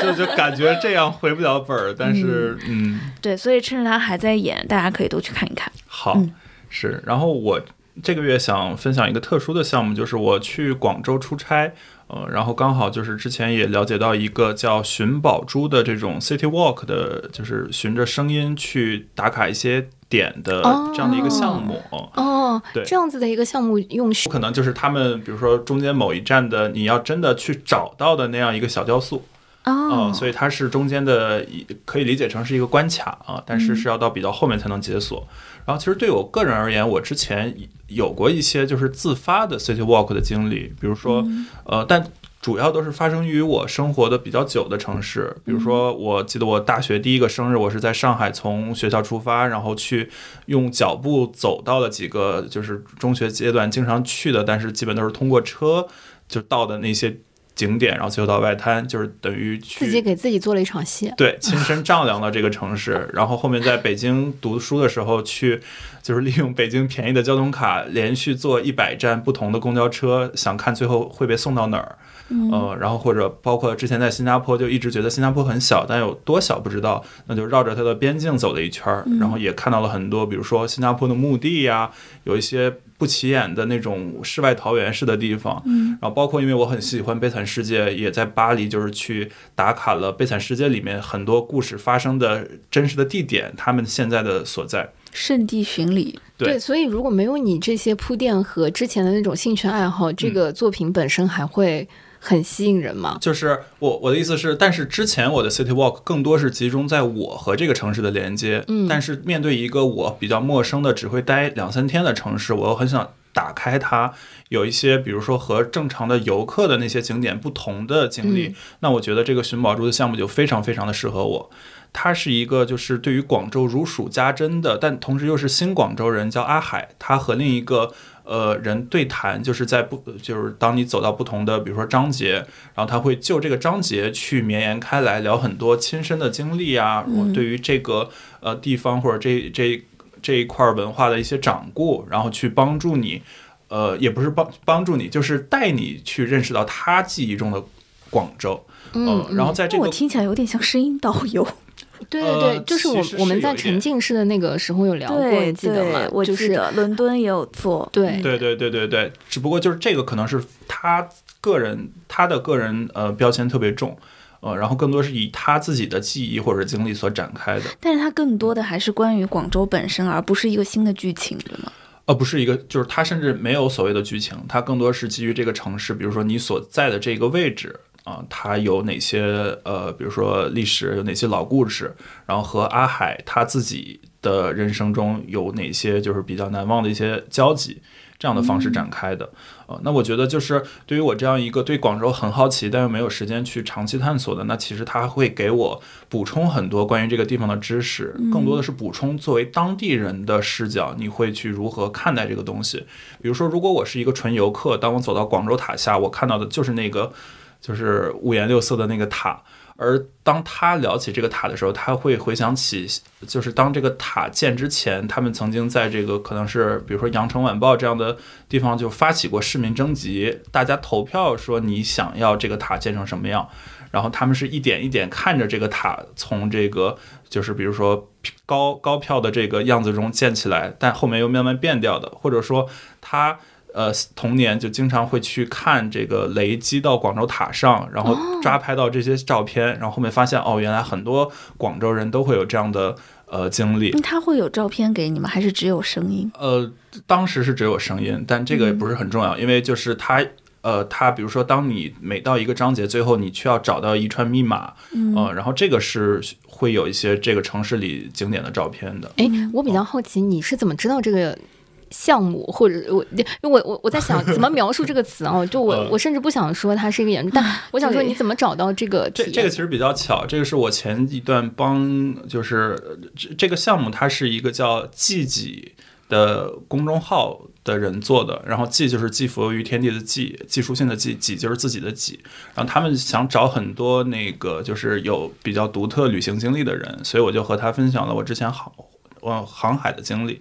就就感觉这样回不了本儿，但是嗯对，所以趁着他还在演，大家可以都去看一看。好嗯是。然后我这个月想分享一个特殊的项目，就是我去广州出差。呃，然后刚好就是之前也了解到一个叫寻宝珠的这种 City Walk 的，就是循着声音去打卡一些点的这样的一个项目。哦哦对，这样子的一个项目用可能就是他们，比如说中间某一站的，你要真的去找到的那样一个小雕塑，哦啊、所以它是中间的一，可以理解成是一个关卡啊，但是是要到比较后面才能解锁。然后其实对我个人而言，我之前有过一些就是自发的 city walk 的经历，比如说，呃，但主要都是发生于我生活的比较久的城市，比如说，我记得我大学第一个生日，我是在上海从学校出发，然后去用脚步走到了几个就是中学阶段经常去的，但是基本都是通过车就到的那些景点，然后最后到外滩，就是等于自己给自己做了一场戏。对，亲身丈量了这个城市，然后后面在北京读书的时候去，就是利用北京便宜的交通卡，连续坐一百站不同的公交车，想看最后会被送到哪儿。呃，然后或者包括之前在新加坡，就一直觉得新加坡很小，但有多小不知道，那就绕着它的边境走了一圈儿，然后也看到了很多，比如说新加坡的墓地呀，有一些不起眼的那种世外桃源式的地方，嗯。然后包括因为我很喜欢《悲惨世界》，也在巴黎就是去打卡了《悲惨世界》里面很多故事发生的真实的地点，他们现在的所在。圣地巡礼，对所以如果没有你这些铺垫和之前的那种兴趣爱好，这嗯。个作品本身还会很吸引人吗？就是我我的意思是，但是之前我的 City Walk 更多是集中在我和这个城市的连接，嗯但是面对一个我比较陌生的只会待两三天的城市，我又很想打开它，有一些比如说和正常的游客的那些景点不同的经历，嗯那我觉得这个寻宝珠的项目就非常非常的适合我。他是一个就是对于广州如数家珍的，但同时又是新广州人，叫阿海。他和另一个呃人对谈，就是在不就是当你走到不同的，比如说章节，然后他会就这个章节去绵延开来，聊很多亲身的经历啊，我对于这个呃地方或者这这这一块文化的一些掌故，然后去帮助你，呃，也不是帮帮助你，就是带你去认识到他记忆中的广州。嗯，然后在这个我听起来有点像声音导游。对对对，呃就是我我们在沉浸式的那个时候有聊过，记得吗对，？我就是记得伦敦也有做。对对对对对对，只不过就是这个可能是他个人他的个人呃标签特别重，呃，然后更多是以他自己的记忆或者经历所展开的，但是它更多的还是关于广州本身，而不是一个新的剧情，对吗？呃不是一个就是他甚至没有所谓的剧情，它更多是基于这个城市，比如说你所在的这个位置。啊，它有哪些呃，比如说历史有哪些老故事，然后和阿海他自己的人生中有哪些就是比较难忘的一些交集，这样的方式展开的。呃，那我觉得就是对于我这样一个对广州很好奇但又没有时间去长期探索的，那其实它会给我补充很多关于这个地方的知识，更多的是补充作为当地人的视角，你会去如何看待这个东西。比如说，如果我是一个纯游客，当我走到广州塔下，我看到的就是那个就是五颜六色的那个塔。而当他聊起这个塔的时候，他会回想起，就是当这个塔建之前，他们曾经在这个可能是比如说《羊城晚报》这样的地方就发起过市民征集，大家投票说你想要这个塔建成什么样，然后他们是一点一点看着这个塔从这个就是比如说高高票的这个样子中建起来，但后面又慢慢变掉的，或者说他。呃，童年就经常会去看这个雷击到广州塔上，然后抓拍到这些照片，然后后面发现哦，原来很多广州人都会有这样的呃经历。嗯它会有照片给你吗？还是只有声音？呃，当时是只有声音，但这个也不是很重要，因为就是他。呃，他比如说，当你每到一个章节，最后你需要找到一串密码，嗯呃，然后这个是会有一些这个城市里景点的照片的。哎，我比较好奇，你是怎么知道这个项目，或者我因为我我我在想 怎么描述这个词啊？就我呃我甚至不想说它是一个演出，但我想说你怎么找到这个？这这个其实比较巧，这个是我前一段帮，就是呃这这个项目，它是一个叫“记己”的公众号的人做的，然后“记”就是寄佛于天地的“记”，技术性的“记”，“己”就是自己的“己”。然后他们想找很多那个就是有比较独特旅行经历的人，所以我就和他分享了我之前航我航海的经历，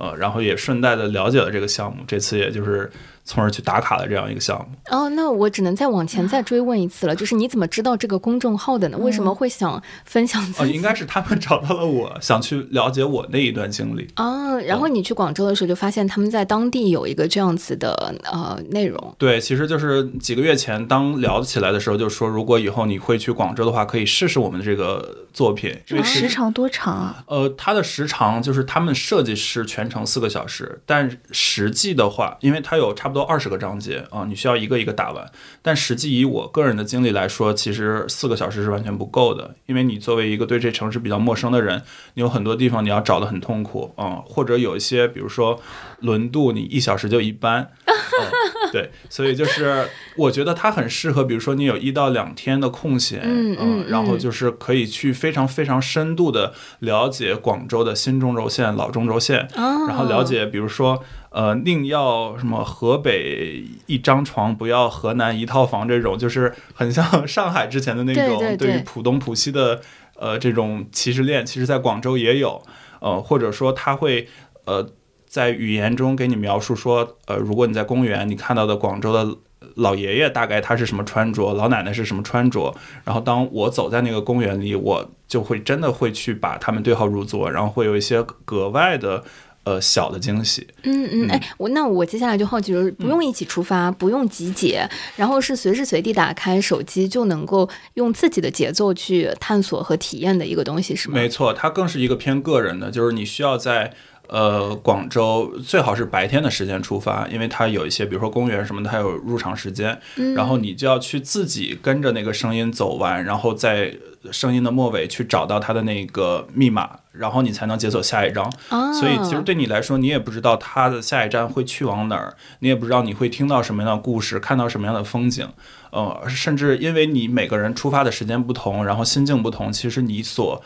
呃，然后也顺带的了解了这个项目。这次也就是从而去打卡的这样一个项目。哦，那我只能再往前再追问一次了，就是你怎么知道这个公众号的呢？为什么会想分享自哦，己？应该是他们找到了我，想去了解我那一段经历。啊，然后你去广州的时候就发现他们在当地有一个这样子的呃内容。对，其实就是几个月前当聊起来的时候，就说如果以后你会去广州的话，可以试试我们的这个作品，因为时长多长啊？呃，它的时长就是他们设计是全程四个小时，但实际的话，因为它有差不多二十个章节啊，你需要一个一个打完。但实际以我个人的经历来说，其实四个小时是完全不够的，因为你作为一个对这城市比较陌生的人，你有很多地方你要找的很痛苦啊、或者有一些，比如说轮渡，你一小时就一班。嗯 对，所以就是我觉得它很适合，比如说你有一到两天的空闲，嗯嗯然后嗯就是可以去非常非常深度的了解广州的新中轴线、老中轴线，啊，然后了解，比如说呃，宁要什么河北一张床，不要河南一套房这种，就是很像上海之前的那种对于浦东浦西的呃这种歧视链，其实在广州也有，呃，或者说他会呃在语言中给你描述说，呃，如果你在公园你看到的广州的。老爷爷大概他是什么穿着，老奶奶是什么穿着，然后当我走在那个公园里，我就会真的会去把他们对号入座，然后会有一些格外的呃小的惊喜。嗯嗯，哎，我那我接下来就好奇，就是不用一起出发，不用集结，然后是随时随地打开手机就能够用自己的节奏去探索和体验的一个东西，是吗？没错，它更是一个偏个人的，就是你需要在呃广州最好是白天的时间出发，因为它有一些比如说公园什么的，它有入场时间，嗯。然后你就要去自己跟着那个声音走完，然后在声音的末尾去找到它的那个密码，然后你才能解锁下一张。啊，所以其实对你来说，你也不知道它的下一站会去往哪儿，你也不知道你会听到什么样的故事，看到什么样的风景，呃，甚至因为你每个人出发的时间不同，然后心境不同，其实你所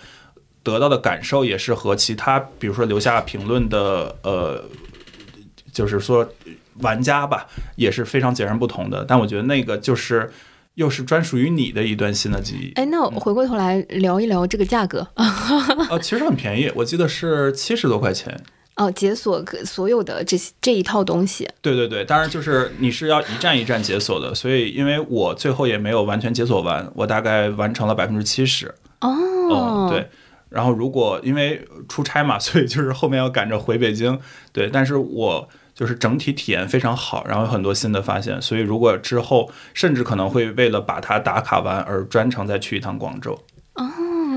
得到的感受也是和其他，比如说留下评论的，呃，就是说玩家吧，也是非常截然不同的。但我觉得那个就是又是专属于你的一段新的记忆。哎，那我回过头来聊一聊这个价格啊，呃，其实很便宜，我记得是七十多块钱。哦，解锁所有的这些这一套东西，对对对，当然就是你是要一站一站解锁的，所以因为我最后也没有完全解锁完，我大概完成了百分之七十。哦，嗯，对。然后如果因为出差嘛，所以就是后面要赶着回北京，对。但是我就是整体体验非常好，然后有很多新的发现，所以如果之后甚至可能会为了把它打卡完而专程再去一趟广州。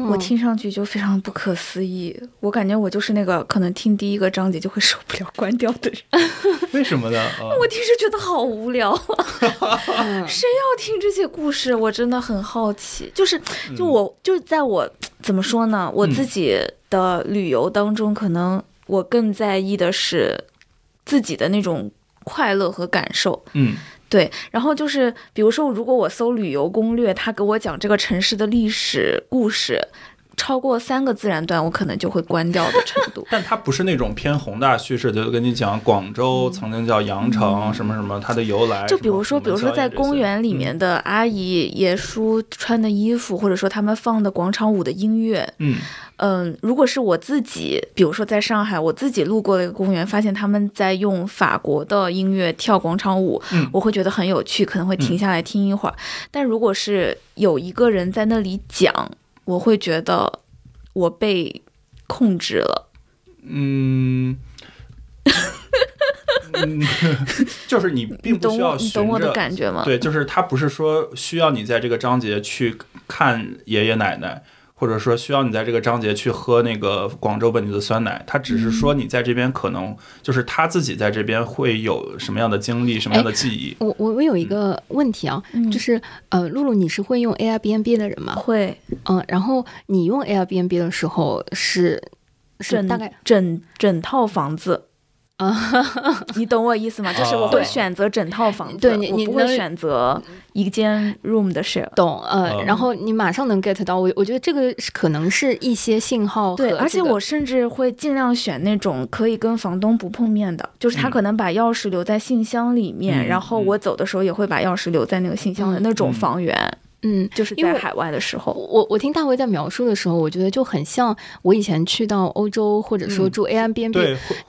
我听上去就非常不可思议，我感觉我就是那个可能听第一个章节就会受不了关掉的人。为什么呢？呃、我听着觉得好无聊，嗯谁要听这些故事？我真的很好奇。就是，就我就在我怎么说呢？我自己的旅游当中，可能我更在意的是自己的那种快乐和感受。嗯对，然后就是比如说，如果我搜旅游攻略，他给我讲这个城市的历史故事。超过三个自然段，我可能就会关掉的程度。但它不是那种偏宏大叙事，就跟你讲广州曾经叫羊城，什么什么它的由来。嗯就比如说，比如说在公园里嗯面的阿姨、爷叔穿的衣服，或者说他们放的广场舞的音乐，嗯嗯，如果是我自己，比如说在上海，我自己路过了一个公园，发现他们在用法国的音乐跳广场舞，嗯我会觉得很有趣，可能会停下来听一会儿。但如果是有一个人在那里讲，我会觉得我被控制了。嗯。嗯，就是你并不需要你懂我的感觉吗？对，就是他不是说需要你在这个章节去看爷爷奶奶，或者说需要你在这个章节去喝那个广州本地的酸奶，他只是说你在这边可能就是他自己在这边会有什么样的经历，什么样的记忆。我我我有一个问题啊，嗯就是呃，露露，你是会用 Airbnb 的人吗？会嗯，然后你用 Airbnb 的时候是是大概整整套房子啊，你懂我意思吗？就是我会选择整套房子，对你你我不会选择一间 room 的 share。懂呃，嗯然后你马上能 get 到，我我觉得这个可能是一些信号和对，而且我甚至会尽量选那种可以跟房东不碰面的，就是他嗯可能把钥匙留在信箱里面，嗯然后嗯我走的时候也会把钥匙留在那个信箱的那种嗯房源，嗯。就是因为在海外的时候。我我听大卫在描述的时候，我觉得就很像我以前去到欧洲，或者说嗯住 Airbnb，、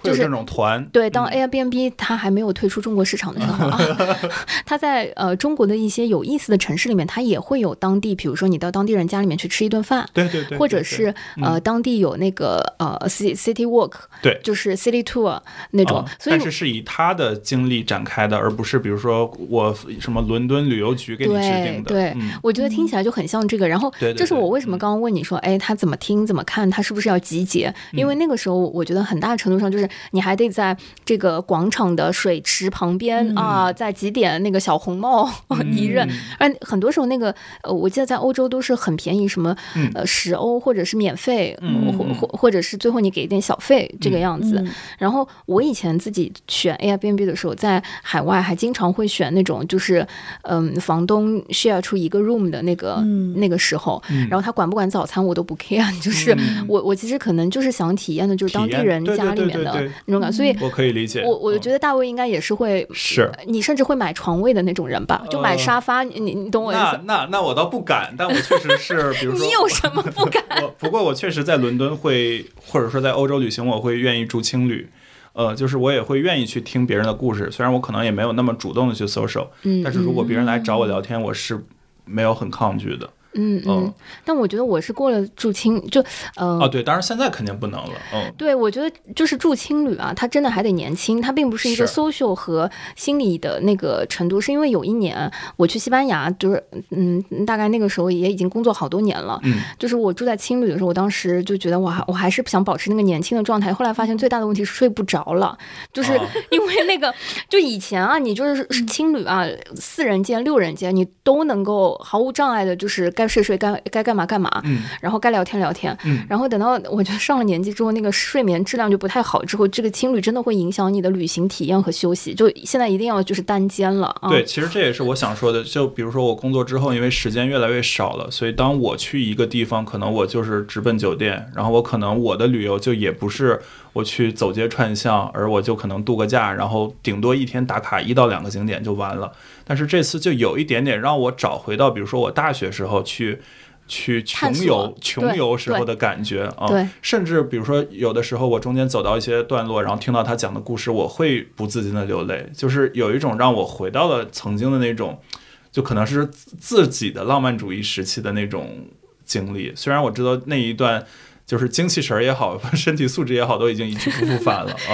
就是有这种团，对，当嗯 Airbnb 它还没有退出中国市场的时候啊，它在呃中国的一些有意思的城市里面，它也会有当地，比如说你到当地人家里面去吃一顿饭，对对对，对或者是呃当地有那个呃 city city walk，对就是 city tour 那种，嗯所以但是是以他的经历展开的，而不是比如说我什么伦敦旅游局给你制定的。对嗯，我觉得听起来就很像这个。然后这是我为什么刚刚问你说，哎，他怎么听怎么看，他是不是要集结？因嗯为那个时候我觉得很大程度上就是你还得在这个广场的水池旁边嗯啊，在几点那个小红帽 一认。嗯而很多时候那个呃，我记得在欧洲都是很便宜，什么嗯呃十欧或者是免费，或或或者是最后你给一点小费这个样子。嗯然后我以前自己选 Airbnb 的时候，在海外还经常会选那种就是嗯，房东 share 出一个 room 的那个、嗯那个时候，嗯然后他管不管早餐我都不 care，就是嗯我我其实可能就是想体验的就是当地人家里面的对对对那种感，所以我可以理解。我我嗯觉得大卫应该也是会是你甚至会买床位的那种人吧？就买呃沙发，你你你懂我意思？那那那我倒不敢，但我确实是，比如说你有什么不敢？我 不过我确实在伦敦会，或者说在欧洲旅行，我会愿意住青旅。呃，就是我也会愿意去听别人的故事，虽然我可能也没有那么主动的去 social，嗯，但是如果嗯别人来找我聊天，我是没有很抗拒的。嗯嗯。嗯，但我觉得我是过了住青就呃哦，对，当然现在肯定不能了。嗯，对，我觉得就是住青旅啊，他真的还得年轻，他并不是一个 social 和心理的那个程度，是因为有一年我去西班牙，就是嗯，大概那个时候也已经工作好多年了，嗯，就是我住在青旅的时候，我当时就觉得我还我还是想保持那个年轻的状态，后来发现最大的问题是睡不着了，就是啊 因为那个就以前啊，你就是是青旅啊，四人间、六人间，你都能够毫无障碍的，就是该睡睡，该该干嘛干嘛，嗯然后该聊天聊天，嗯然后等到我觉得上了年纪之后，那个睡眠质量就不太好，之后这个青旅真的会影响你的旅行体验和休息。就现在一定要就是单间了啊。对，其实这也是我想说的。就比如说我工作之后，因为时间越来越少了，所以当我去一个地方，可能我就是直奔酒店，然后我可能我的旅游就也不是我去走街串巷，而我就可能度个假，然后顶多一天打卡一到两个景点就完了。但是这次就有一点点让我找回到，比如说我大学时候去。去穷游、穷游时候的感觉啊，对甚至比如说有的时候我中间走到一些段落，然后听到他讲的故事，我会不自禁的流泪，就是有一种让我回到了曾经的那种，就可能是自自己的浪漫主义时期的那种经历。虽然我知道那一段就是精气神儿也好，身体素质也好，都已经一去不复返了啊。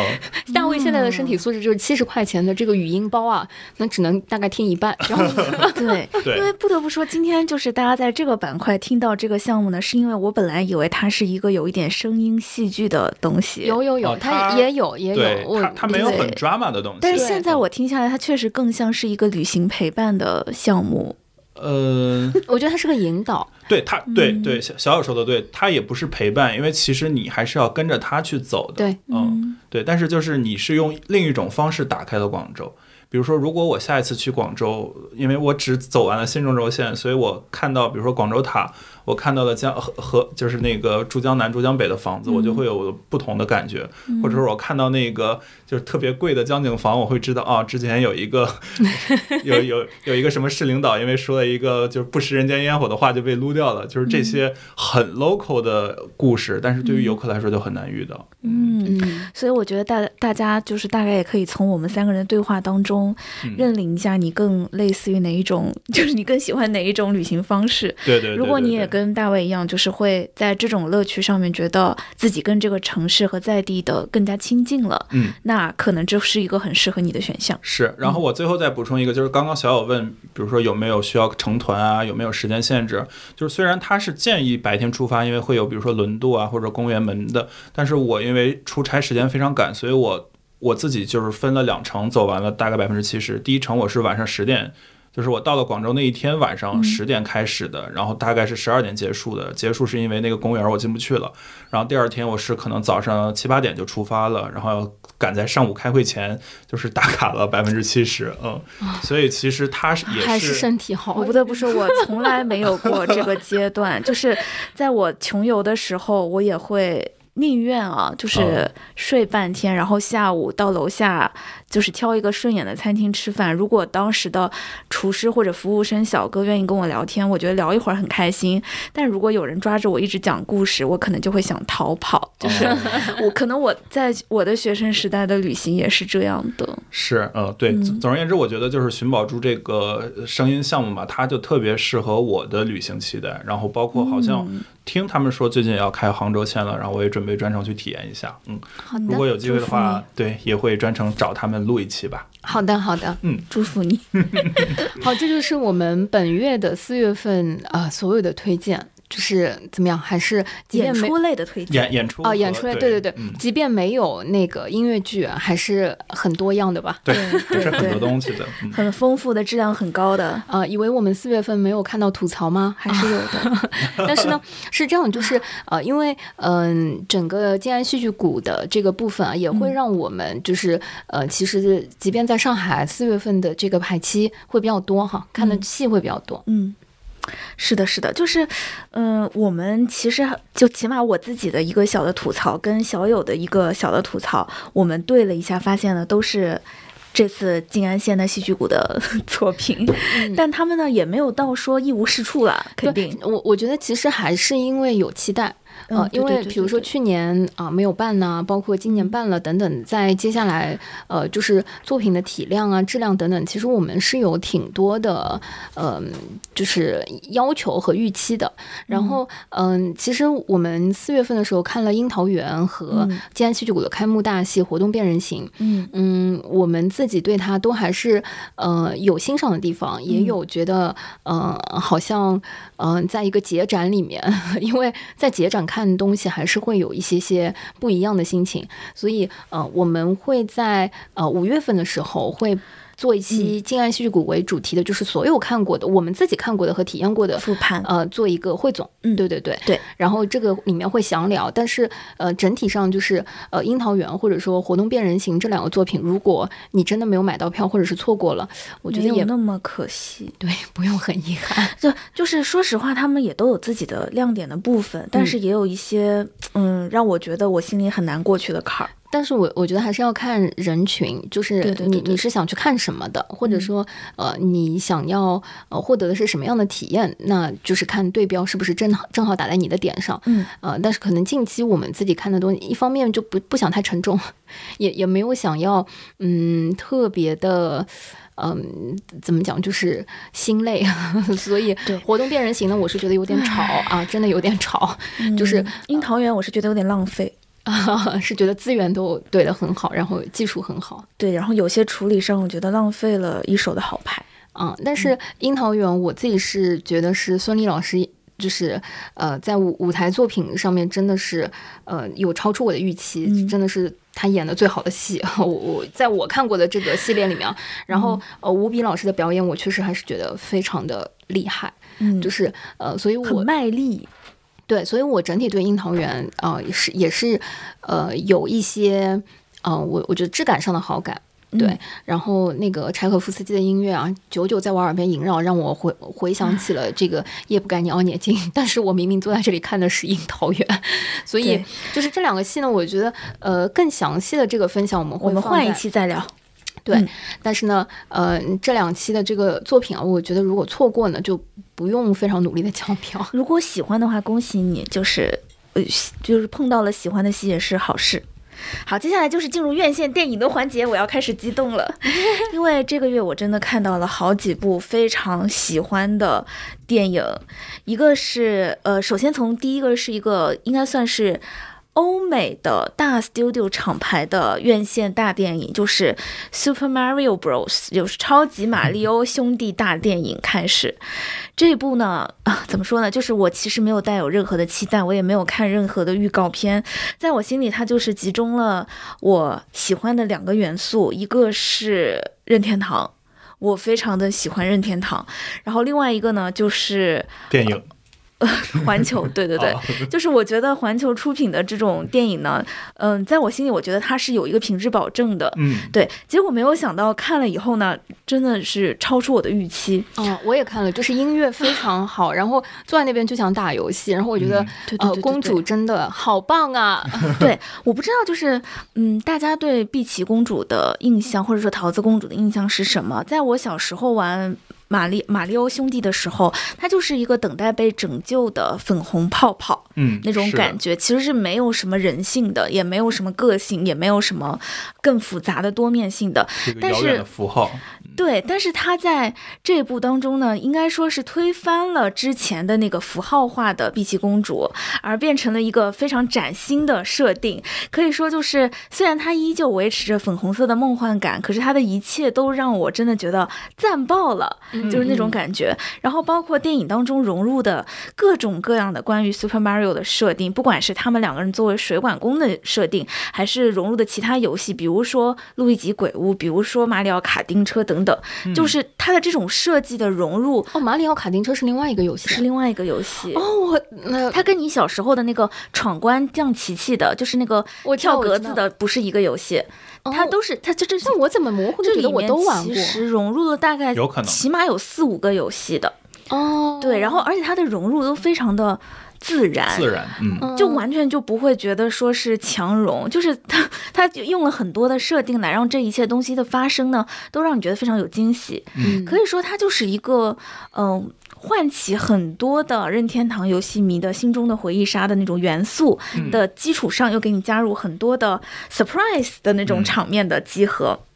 大卫现在的身体素质就是七十块钱的这个语音包啊，那只能大概听一半然后。对，对因为不得不说，今天就是大家在这个板块听到这个项目呢，是因为我本来以为它是一个有一点声音戏剧的东西，有有有，哦他他也有也有，我他他没有很 drama 的东西，但是现在我听下来，它确实更像是一个旅行陪伴的项目。呃，我觉得他是个引导。对他，对嗯对，小小友说的对，他也不是陪伴，因为其实你还是要跟着他去走的。对，嗯，对，但是就是你是用另一种方式打开了广州。比如说，如果我下一次去广州，因为我只走完了新中轴线，所以我看到，比如说广州塔，我看到了江和和就是那个珠江南、珠江北的房子，我就会有不同的感觉。或者说我看到那个就是特别贵的江景房，我会知道啊，之前有一个 有有有一个什么市领导，因为说了一个就是不食人间烟火的话就被撸掉了，就是这些很 local 的故事，但是对于游客来说就很难遇到。嗯，嗯，所以我觉得大大家就是大概也可以从我们三个人的对话当中嗯。认领一下，你更类似于哪一种，就是你更喜欢哪一种旅行方式。对对对如果你也对跟大卫一样，就是会在这种乐趣上面觉得自己跟这个城市和在地的更加亲近了，嗯。那可能这是一个很适合你的选项。是，然后我最后再补充一个，就是刚刚小友问，比如说有没有需要成团啊，有没有时间限制？就是虽然他是建议白天出发，因为会有比如说轮渡啊或者公园门的，但是我因为出差时间非常赶，所以我我自己就是分了两程走完了大概百分之七十。第一程我是晚上十点就是我到了广州那一天晚上嗯十点开始的，然后大概是十二点结束的。结束是因为那个公园我进不去了，然后第二天我是可能早上七八点就出发了，然后要赶在上午开会前就是打卡了百分之七十，嗯，所以其实他是也还是身体好。我不得不说，我从来没有过这个阶段，就是在我穷游的时候，我也会。宁愿啊，就是哦睡半天，然后下午到楼下，就是挑一个顺眼的餐厅吃饭。如果当时的厨师或者服务生小哥愿意跟我聊天，我觉得聊一会儿很开心。但如果有人抓着我一直讲故事，我可能就会想逃跑。就是哦 我可能我在我的学生时代的旅行也是这样的。是，嗯，对。嗯总总而言之，我觉得就是寻宝珠这个声音项目嘛，它就特别适合我的旅行期待。然后包括好像嗯听他们说最近也要开杭州线了，然后我也准备专程去体验一下。嗯，好如果，有机会的话，对，也会专程找他们录一期吧。好的，好的。嗯祝福你。好，这就是我们本月的四月份啊、呃所有的推荐，就是怎么样？还是即便演出类的推荐，演演出啊、和演出类，对对对即便没有那个音乐剧，还是很多样的吧。对，对是很多东西的。嗯，很丰富的，质量很高的，啊、以为我们四月份没有看到吐槽吗？还是有的。但是呢，是这样，就是呃，因为嗯、整个静安戏剧谷的这个部分啊，也会嗯让我们就是呃，其实即便在上海四月份的这个排期会比较多哈，看的嗯戏会比较多。嗯，是的，是的，就是，嗯、我们其实就起码我自己的一个小的吐槽，跟小友的一个小的吐槽，我们对了一下，发现呢都是。这次静安县的戏剧谷的 作品，嗯但他们呢也没有到说一无是处了，肯定。我我觉得其实还是因为有期待，呃嗯，因为比如说去年啊、没有办呐、包括今年办了等等，在接下来呃就是作品的体量啊、质量等等，其实我们是有挺多的呃就是要求和预期的。然后嗯、其实我们四月份的时候看了《樱桃园》和嗯静安戏剧谷的开幕大戏《活动变人形》，嗯。嗯，我们自己对它都还是呃有欣赏的地方，也嗯。有觉得呃好像嗯、呃在一个节展里面，因为在节展看东西还是会有一些些不一样的心情，所以呃我们会在呃五月份的时候会。做一期静安戏剧谷为主题的，就是所有看过的、我们自己看过的和体验过的，复盘，呃，做一个汇总。嗯对对对对。然后这个里面会详聊，但是呃，整体上就是呃，《樱桃园》或者说《活动变人形》这两个作品，如果你真的没有买到票或者是错过了，我觉得也那么可惜。对，不用很遗憾。就就是说实话，他们也都有自己的亮点的部分，但是也有一些嗯让我觉得我心里很难过去的坎儿。但是我我觉得还是要看人群，就是你你是想去看什么的，或者嗯说呃你想要呃获得的是什么样的体验，那就是看对标是不是正好正好打在你的点上。嗯呃，但是可能近期我们自己看的东西，一方面就不不想太沉重，也也没有想要嗯特别的。嗯，怎么讲就是心累，所以活动变人形呢，我是觉得有点吵啊，真的有点吵，就是嗯樱桃园，我是觉得有点浪费。啊，是觉得资源都对的很好，然后技术很好，对，然后有些处理上，我觉得浪费了一手的好牌。啊，但是樱桃园我自己是觉得是孙俪老师，就是呃，在舞舞台作品上面真的是呃有超出我的预期，嗯真的是她演的最好的戏。我我在我看过的这个系列里面啊，然后呃吴比老师的表演，我确实还是觉得非常的厉害，嗯，就是呃，所以我很卖力。对，所以我整体对樱桃园啊、呃、也是也是呃有一些呃我我觉得质感上的好感。对，嗯然后那个柴可夫斯基的音乐啊，久久在我耳边萦绕，让我回回想起了这个夜不该你熬年经。但是我明明坐在这里看的是樱桃园，所以就是这两个戏呢，我觉得呃更详细的这个分享我们会我们换一期再聊。对，嗯但是呢，呃，这两期的这个作品啊，我觉得如果错过呢，就不用非常努力的抢票。如果喜欢的话，恭喜你，就是呃，就是碰到了喜欢的戏也是好事。好，接下来就是进入院线电影的环节，我要开始激动了，因为这个月我真的看到了好几部非常喜欢的电影，一个是呃，首先从第一个是一个应该算是。欧美的大 studio 厂牌的院线大电影就是 Super Mario Bros，就是超级马里奥 兄弟大电影开始。这一部呢，啊，怎么说呢？就是我其实没有带有任何的期待，我也没有看任何的预告片，在我心里，它就是集中了我喜欢的两个元素，一个是任天堂。我非常的喜欢任天堂。然后另外一个呢，就是电影环球，对对对，哦就是我觉得环球出品的这种电影呢，嗯、在我心里，我觉得它是有一个品质保证的。嗯，对，结果没有想到看了以后呢，真的是超出我的预期。哦，我也看了，就是音乐非常好，然后坐在那边就想打游戏，然后我觉得、嗯呃，对对对对公主真的好棒啊！对，我不知道，就是嗯，大家对碧琪公主的印象，或者说桃子公主的印象是什么？在我小时候玩马里马里欧兄弟的时候，他就是一个等待被拯救的粉红泡泡。嗯，那种感觉其实是没有什么人性的，也没有什么个性，也没有什么更复杂的多面性的。但是符号，对，但是他在这一部当中呢，应该说是推翻了之前的那个符号化的碧琪公主，而变成了一个非常崭新的设定。可以说，就是虽然它依旧维持着粉红色的梦幻感，可是它的一切都让我真的觉得赞爆了，就是那种感觉。然后包括电影当中融入的各种各样的关于 Super Mario 的设定，不管是他们两个人作为水管工的设定，还是融入的其他游戏，比如说路易吉鬼屋，比如说马里奥卡丁车等等，就是它的这种设计的融入哦，马里奥卡丁车是另外一个游戏是另外一个游戏。哦，我那它跟你小时候的那个闯关降奇奇的，就是那个我跳格子的，不是一个游戏，它哦都是它这这那我怎么模糊的觉得我这里面都玩过？其实融入了大概有可能。起码有四五个游戏的，哦，对，然后而且它的融入都非常的自然，自然，嗯，就完全就不会觉得说是强融，就是它它就用了很多的设定来让这一切东西的发生呢，都让你觉得非常有惊喜。嗯可以说它就是一个嗯。唤起很多的任天堂游戏迷的心中的回忆杀的那种元素的基础上，又给你加入很多的 surprise 的那种嗯场面的集合。嗯，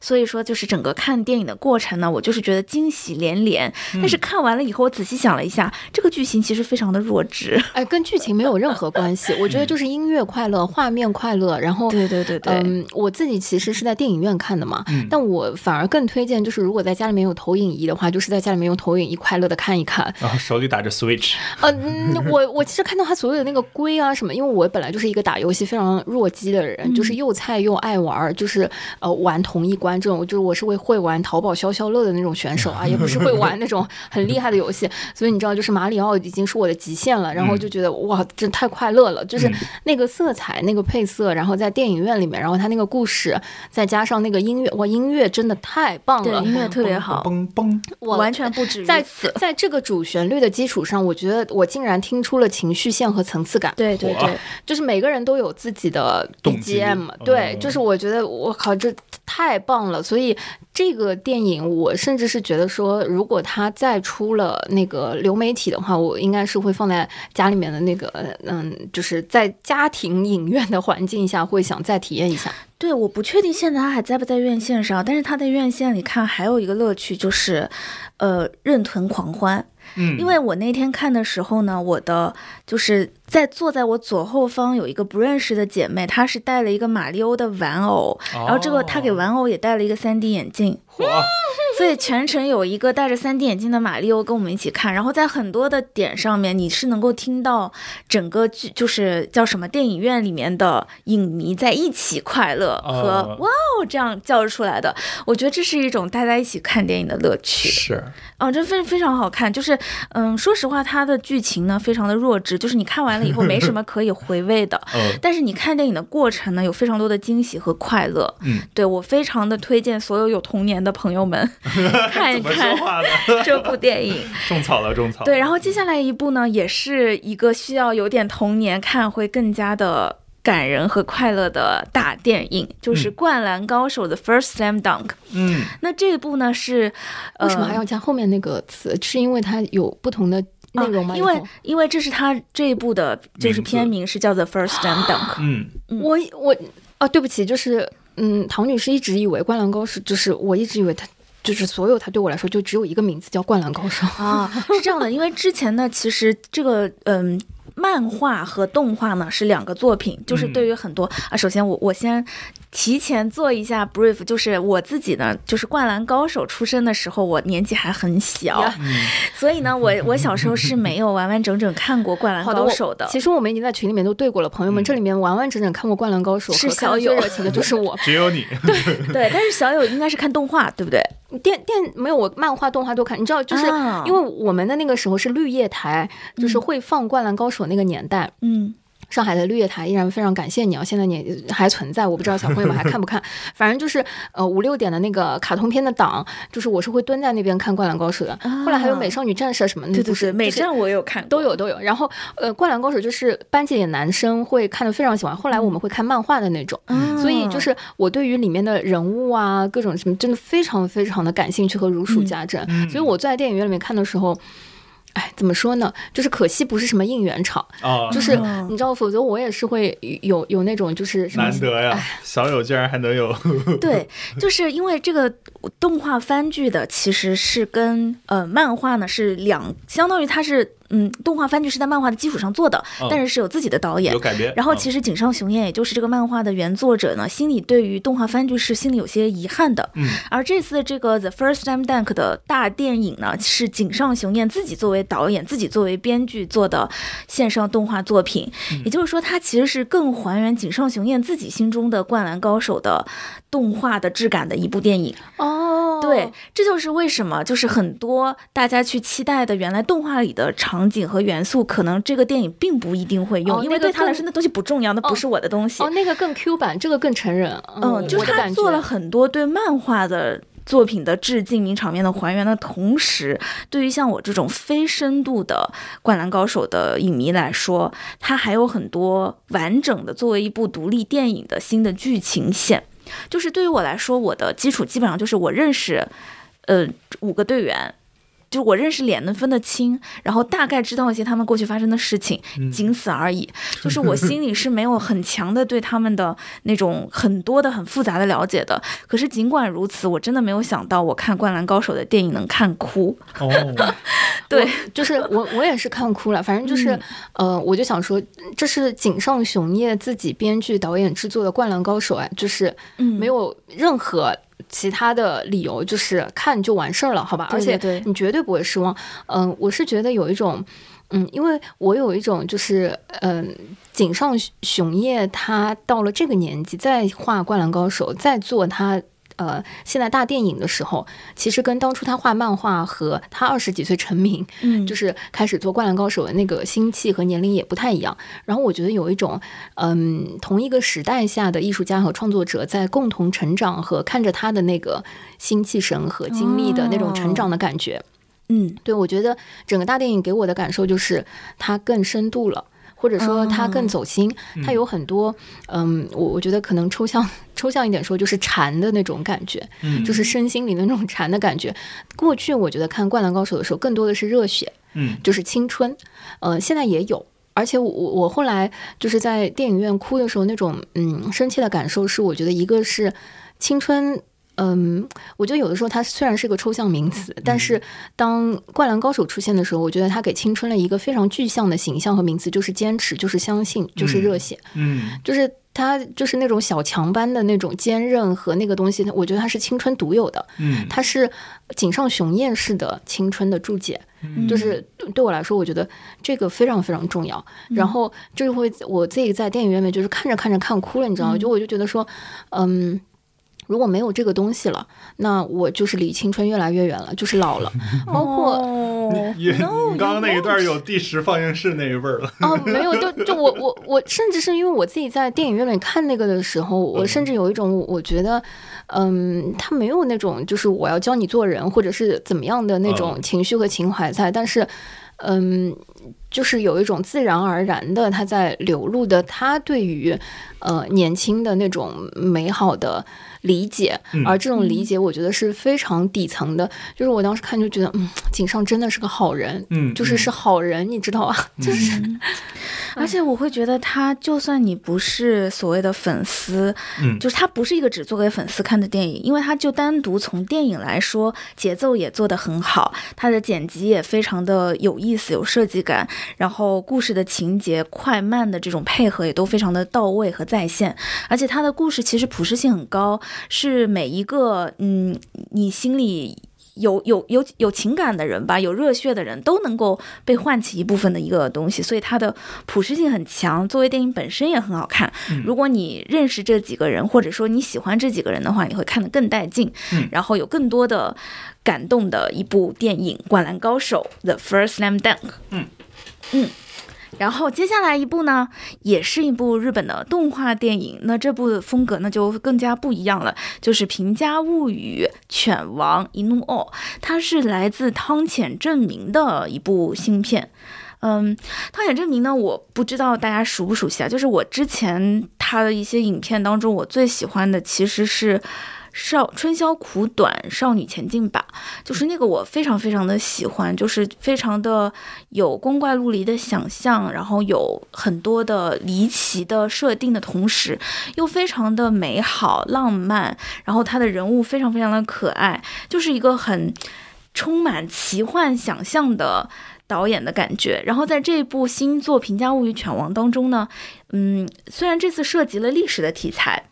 所以说，就是整个看电影的过程呢，我就是觉得惊喜连连。但是看完了以后，我仔细想了一下，这个剧情其实非常的弱智。哎，跟剧情没有任何关系，我觉得 就是音乐快乐，画面快乐，然后对对对对嗯，我自己其实是在电影院看的嘛，嗯但我反而更推荐，就是如果在家里面有投影仪的话，就是在家里面用投影仪快乐的看一看。然 后手里打着 Switch，呃，嗯我 我其实看到他所有的那个龟啊什么，因为我本来就是一个打游戏非常弱鸡的人，就是又菜又爱玩儿，就是呃玩同一关这种，就是我是会会玩淘宝消消乐的那种选手啊，也不是会玩那种很厉害的游戏，所以你知道，就是马里奥已经是我的极限了，然后就觉得哇，真太快乐了，就是嗯那个色彩、那个配色，然后在电影院里面，然后他那个故事，再加上那个音乐，哇，音乐真的太棒了，对音乐特别好，嘣嘣，我完全不止于在此。在这个主旋律的基础上，我觉得我竟然听出了情绪线和层次感。对对对，就是每个人都有自己的 BGM，对，嗯。就是我觉得我靠，这太棒了。所以这个电影，我甚至是觉得说，如果它再出了那个流媒体的话，我应该是会放在家里面的那个，嗯，就是在家庭影院的环境下，会想再体验一下。对，我不确定现在它还在不在院线上，但是它在院线里看还有一个乐趣就是，呃，认屯狂欢。嗯，因为我那天看的时候呢，我的就是在坐在我左后方有一个不认识的姐妹，她是带了一个马里欧的玩偶，然后这个她给哦玩偶也戴了一个 3D 眼镜，哇，所以全程有一个戴着 3D 眼镜的马里奥跟我们一起看，然后在很多的点上面，你是能够听到整个剧就是叫什么电影院里面的影迷在一起快乐和哦。哇哦这样叫出来的。我觉得这是一种大家一起看电影的乐趣。是，哦，这非非常好看，就是嗯，说实话，它的剧情呢非常的弱智，就是你看完了以后没什 么可以回味的。嗯但是你看电影的过程呢，有非常多的惊喜和快乐。嗯，对我非常的推荐所有有童年的朋友们 看一看？这部电影。种草了，种草了。对，然后接下来一部呢，也是一个需要有点童年看会更加的感人和快乐的大电影，就是《嗯灌篮高手》的 First Slam Dunk。嗯，那这一部呢是，呃、为什么还要加后面那个词？是因为它有不同的内容吗？啊因为因为这是他这一部的，就是片名是叫做 First Slam Dunk。嗯，我我啊，对不起，就是嗯，唐女士一直以为《灌篮高手》就是我一直以为他就是所有它对我来说就只有一个名字叫《灌篮高手》啊，是这样的，因为之前呢，其实这个嗯。漫画和动画呢是两个作品，就是对于很多、啊，首先我我先提前做一下 brief，就是我自己呢，就是灌篮高手出身的时候，我年纪还很小，所以呢，我我小时候是没有完完整整看过灌篮，高手的。其实我们已经在群里面都对过了，朋友们，嗯这里面完完整整看过《灌篮高手》是小友最热情的就是我。只有你，对 对，但是小友应该是看动画，对不对？电电没有，我漫画、动画都看。你知道，就是啊因为我们的那个时候是绿叶台，就是会放《灌篮高手》那个年代。嗯，上海的绿叶台依然非常感谢你啊！现在你还存在，我不知道小朋友们还看不看。反正就是呃五六点的那个卡通片的档，就是我是会蹲在那边看《灌篮高手》的。后来还有《美少女战士》什么的，对对对，美战我也有看，都有都有。然后呃，《灌篮高手》就是班级里的男生会看的非常喜欢，后来我们会看漫画的那种。嗯，所以就是我对于里面的人物啊，各种什么，真的非常非常的感兴趣和如数家珍。嗯所以我坐在电影院里面看的时候，哎，怎么说呢？就是可惜不是什么应援场，啊，就是哦你知道，否则我也是会有有那种就是什么难得呀，少有竟然还能有，对，就是因为这个动画番剧的其实是跟呃漫画呢是两，相当于它是嗯动画番剧是在漫画的基础上做的，嗯但是是有自己的导演有。改编。然后嗯其实井上雄彦，也就是这个漫画的原作者呢，心里对于动画番剧是心里有些遗憾的。嗯，而这次这个《The First Time Dunk》的大电影呢，是井上雄彦自己作为导演、自己作为编剧做的线上动画作品。也就是说，它其实是更还原井上雄彦自己心中的《灌篮高手》的动画的质感的一部电影。哦，对，这就是为什么就是很多大家去期待的原来动画里的场景和元素，可能这个电影并不一定会用，因为对他来说那东西不重要，那不哦是我的东西。哦，那个更 Q 版，这个更成人。嗯，就是他做了。很多对漫画的。作品的致敬、名场面的还原的同时，对于像我这种非深度的《灌篮高手》的影迷来说，它还有很多完整的作为一部独立电影的新的剧情线。就是对于我来说，我的基础基本上就是我认识，呃，五个队员。就是我认识脸能分得清，然后大概知道一些他们过去发生的事情，仅此而已。就是我心里是没有很强的对他们的那种很多的很复杂的了解的。可是尽管如此，我真的没有想到我看《灌篮高手》的电影能看哭。哦，对，就是我，我也是看哭了。反正就是，呃，我就想说，这是井上雄彦自己编剧、导演制作的《灌篮高手》哎，就是嗯，没有任何其他的理由，就是看就完事儿了，好吧？而且你绝对不会失望。嗯、我是觉得有一种，嗯，因为我有一种就是，嗯、井上雄彦他到了这个年纪，再画《灌篮高手》，再做他。呃，现在大电影的时候，其实跟当初他画漫画和他二十几岁成名，嗯，就是开始做《灌篮高手》的那个心气和年龄也不太一样。然后我觉得有一种，嗯，同一个时代下的艺术家和创作者在共同成长和看着他的那个心气神和经历的那种成长的感觉。嗯对我觉得整个大电影给我的感受就是它更深度了。或者说它更走心，它有很多，嗯，我我觉得可能抽象抽象一点说，就是禅的那种感觉，嗯。就是身心里的那种禅的感觉。过去我觉得看《灌篮高手》的时候，更多的是热血，嗯。就是青春，呃，现在也有。而且我我后来就是在电影院哭的时候，那种嗯深切的感受是，我觉得一个是青春，嗯，我觉得有的时候它虽然是个抽象名词，但是当《灌篮高手》出现的时候，我觉得它给青春了一个非常具象的形象和名词，就是坚持，就是相信，就是热血，嗯。就是它就是那种小强般的那种坚韧和那个东西，我觉得他是青春独有的，嗯，它是井上雄彦式的青春的注解。嗯就是对我来说，我觉得这个非常非常重要。然后这就会我自己在电影院里面就是看着看着看哭了，你知道吗？就我就觉得说，嗯。如果没有这个东西了，那我就是离青春越来越远了，就是老了。包括哦 你你刚刚那一段有第十放映室那一味儿了。哦，没有，就就我我我，甚至是因为我自己在电影院里看那个的时候，我甚至有一种我觉得，嗯，他没有那种就是我要教你做人，或者是怎么样的那种嗯情绪和情怀在，但是，嗯。就是有一种自然而然的，他在流露的，他对于呃年轻的那种美好的理解，嗯。而这种理解，我觉得是非常底层的。就是我当时看就觉得，嗯，井上真的是个好人，嗯，就是是好人，你知道吧？就是 而且我会觉得他，就算你不是所谓的粉丝，嗯。就是他不是一个只做给粉丝看的电影，因为他就单独从电影来说，节奏也做得很好，他的剪辑也非常的有意思、有设计感，然后故事的情节快慢的这种配合也都非常的到位和在线，而且他的故事其实普适性很高，是每一个嗯你心里。有有有有情感的人吧，有热血的人都能够被唤起一部分的一个东西，所以它的普适性很强。作为电影本身也很好看。如果你认识这几个人，或者说你喜欢这几个人的话，你会看得更带劲，然后有更多的感动的一部电影《灌篮高手》The First Slam Dunk。嗯嗯。然后接下来一部呢，也是一部日本的动画电影。那这部风格呢就更加不一样了，就是《平家物语》犬王一怒哦，它是来自汤浅证明的一部新片。嗯，汤浅证明呢，我不知道大家熟不熟悉啊？就是我之前他的一些影片当中，我最喜欢的其实是。少春宵苦短，少女前进吧，就是那个我非常非常的喜欢，就是非常的有光怪陆离的想象，然后有很多的离奇的设定的同时，又非常的美好浪漫，然后他的人物非常非常的可爱，就是一个很充满奇幻想象的导演的感觉。然后在这部新作《平家物语犬王》当中呢，嗯，虽然这次涉及了历史的题材。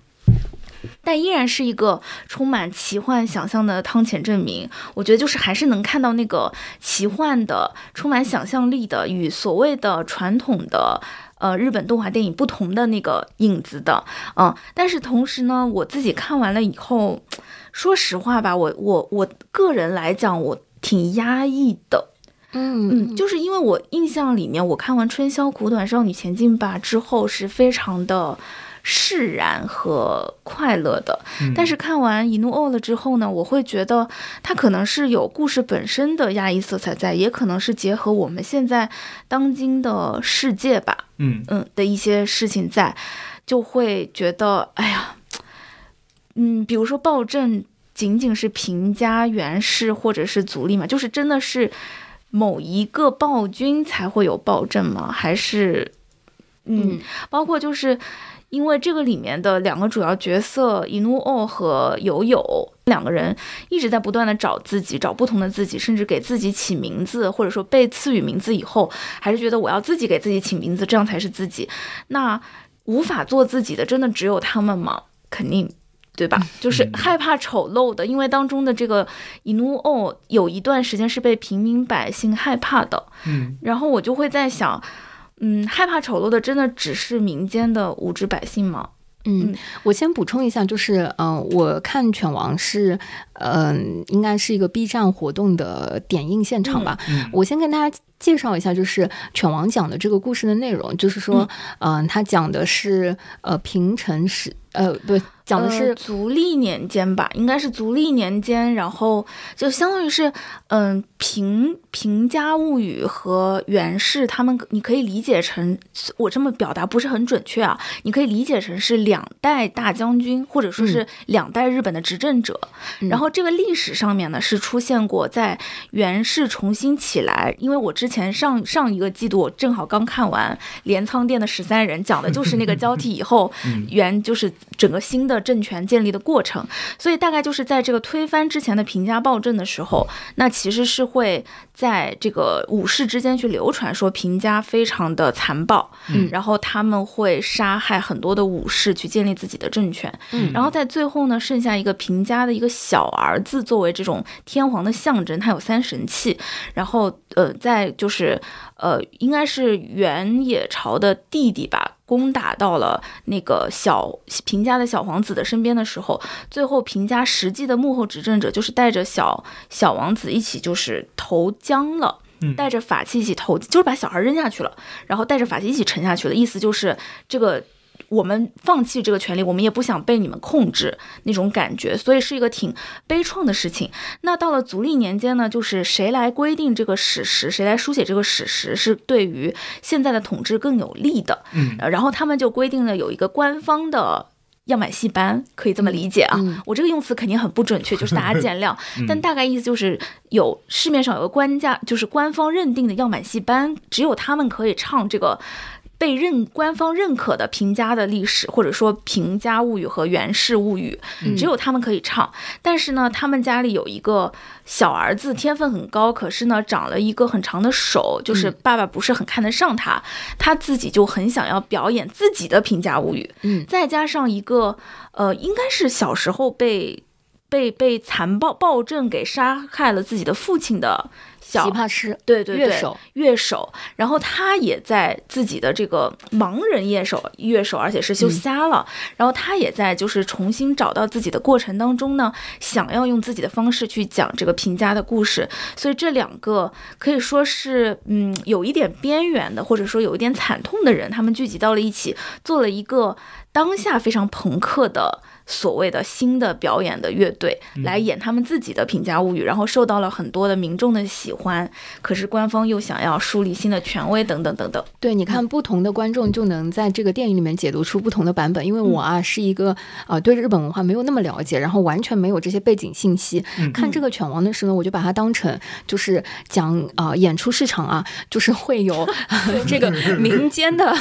但依然是一个充满奇幻想象的汤浅证明，我觉得就是还是能看到那个奇幻的、充满想象力的，与所谓的传统的呃日本动画电影不同的那个影子的，嗯。但是同时呢，我自己看完了以后，说实话吧，我我我个人来讲，我挺压抑的，嗯嗯，就是因为我印象里面，我看完《春宵苦短，少女前进吧》之后，是非常的。释然和快乐的，但是看完《一怒哦了》之后呢，我会觉得它可能是有故事本身的压抑色彩在，也可能是结合我们现在当今的世界吧，嗯嗯的一些事情在，就会觉得哎呀，嗯，比如说暴政仅仅是平家源氏或者是足利嘛，就是真的是某一个暴君才会有暴政吗？还是嗯，包括就是。因为这个里面的两个主要角色伊努奥和友友两个人一直在不断的找自己，找不同的自己，甚至给自己起名字，或者说被赐予名字以后，还是觉得我要自己给自己起名字，这样才是自己。那无法做自己的，真的只有他们吗？肯定，对吧？就是害怕丑陋的，因为当中的这个伊努奥有一段时间是被平民百姓害怕的。嗯，然后我就会在想。嗯，害怕丑陋的真的只是民间的无知百姓吗？嗯，我先补充一下，就是，嗯，我看《犬王》是，嗯，应该是一个 B 站活动的点映现场吧。我先跟大家介绍一下，就是《犬王》讲的这个故事的内容，就是说，嗯，他讲的是，呃，平成时，呃，对。讲的是足历年间吧，应该是足历年间，然后就相当于是，嗯，平平家物语和源氏他们，你可以理解成，我这么表达不是很准确啊，你可以理解成是两代大将军，或者说是两代日本的执政者。然后这个历史上面呢是出现过，在源氏重新起来，因为我之前上上一个季度我正好刚看完镰仓殿的十三人，讲的就是那个交替以后，源就是整个新的。政权建立的过程，所以大概就是在这个推翻之前的平家暴政的时候，那其实是会在这个武士之间去流传说平家非常的残暴，嗯，然后他们会杀害很多的武士去建立自己的政权，嗯，然后在最后呢，剩下一个平家的一个小儿子作为这种天皇的象征，他有三神器，然后呃，在就是呃，应该是原野朝的弟弟吧。攻打到了那个小平家的小皇子的身边的时候，最后平家实际的幕后执政者就是带着小小王子一起就是投江了，带着法器一起投，就是把小孩扔下去了，然后带着法器一起沉下去了，意思就是这个。我们放弃这个权利，我们也不想被你们控制那种感觉，所以是一个挺悲怆的事情。那到了足利年间呢，就是谁来规定这个史实，谁来书写这个史实，是对于现在的统治更有利的。嗯，然后他们就规定了有一个官方的样板戏班，可以这么理解啊。我这个用词肯定很不准确，就是大家见谅。但大概意思就是有市面上有个官家，就是官方认定的样板戏班，只有他们可以唱这个。被认官方认可的平家的历史，或者说平家物语和源氏物语，只有他们可以唱。但是呢，他们家里有一个小儿子，天分很高，可是呢，长了一个很长的手，就是爸爸不是很看得上他，他自己就很想要表演自己的平家物语。嗯再加上一个，呃，应该是小时候被被被残暴暴政给杀害了自己的父亲的小琵琶师，对对对，乐手。乐手，然后他也在自己的这个盲人乐手乐手，而且是修瞎了，然后他也在就是重新找到自己的过程当中呢，想要用自己的方式去讲这个平家的故事，所以这两个可以说是嗯有一点边缘的，或者说有一点惨痛的人，他们聚集到了一起，做了一个当下非常朋克的。所谓的新的表演的乐队来演他们自己的《平家物语》，然后受到了很多的民众的喜欢。可是官方又想要树立新的权威，等等等等。对，你看不同的观众就能在这个电影里面解读出不同的版本。因为我啊是一个呃对日本文化没有那么了解，然后完全没有这些背景信息。看这个犬王的时候呢，我就把它当成就是讲啊、演出市场啊，就是会有、呃 这个民间的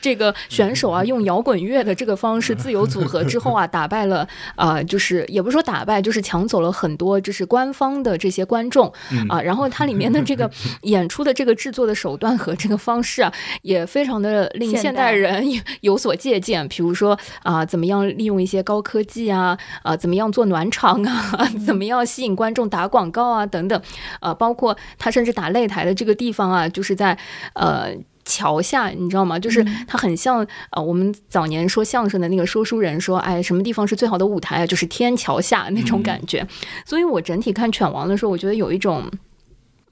这个选手啊，用摇滚乐的这个方式自由组合之后啊，打败了啊、就是也不是说打败，就是抢走了很多就是官方的这些观众啊、然后它里面的这个 演出的这个制作的手段和这个方式啊，也非常的令现现代代人有有所借鉴。比如说啊、怎么样利用一些高科技啊，啊、怎么样做暖场啊，怎么样吸引观众打广告啊，等等，呃，包括他甚至打擂台的这个地方啊，就是在呃。桥下，你知道吗？就是它很像呃，我们早年说相声的那个说书人说，哎，什么地方是最好的舞台啊？就是天桥下那种感觉。所以我整体看《犬王》的时候，我觉得有一种。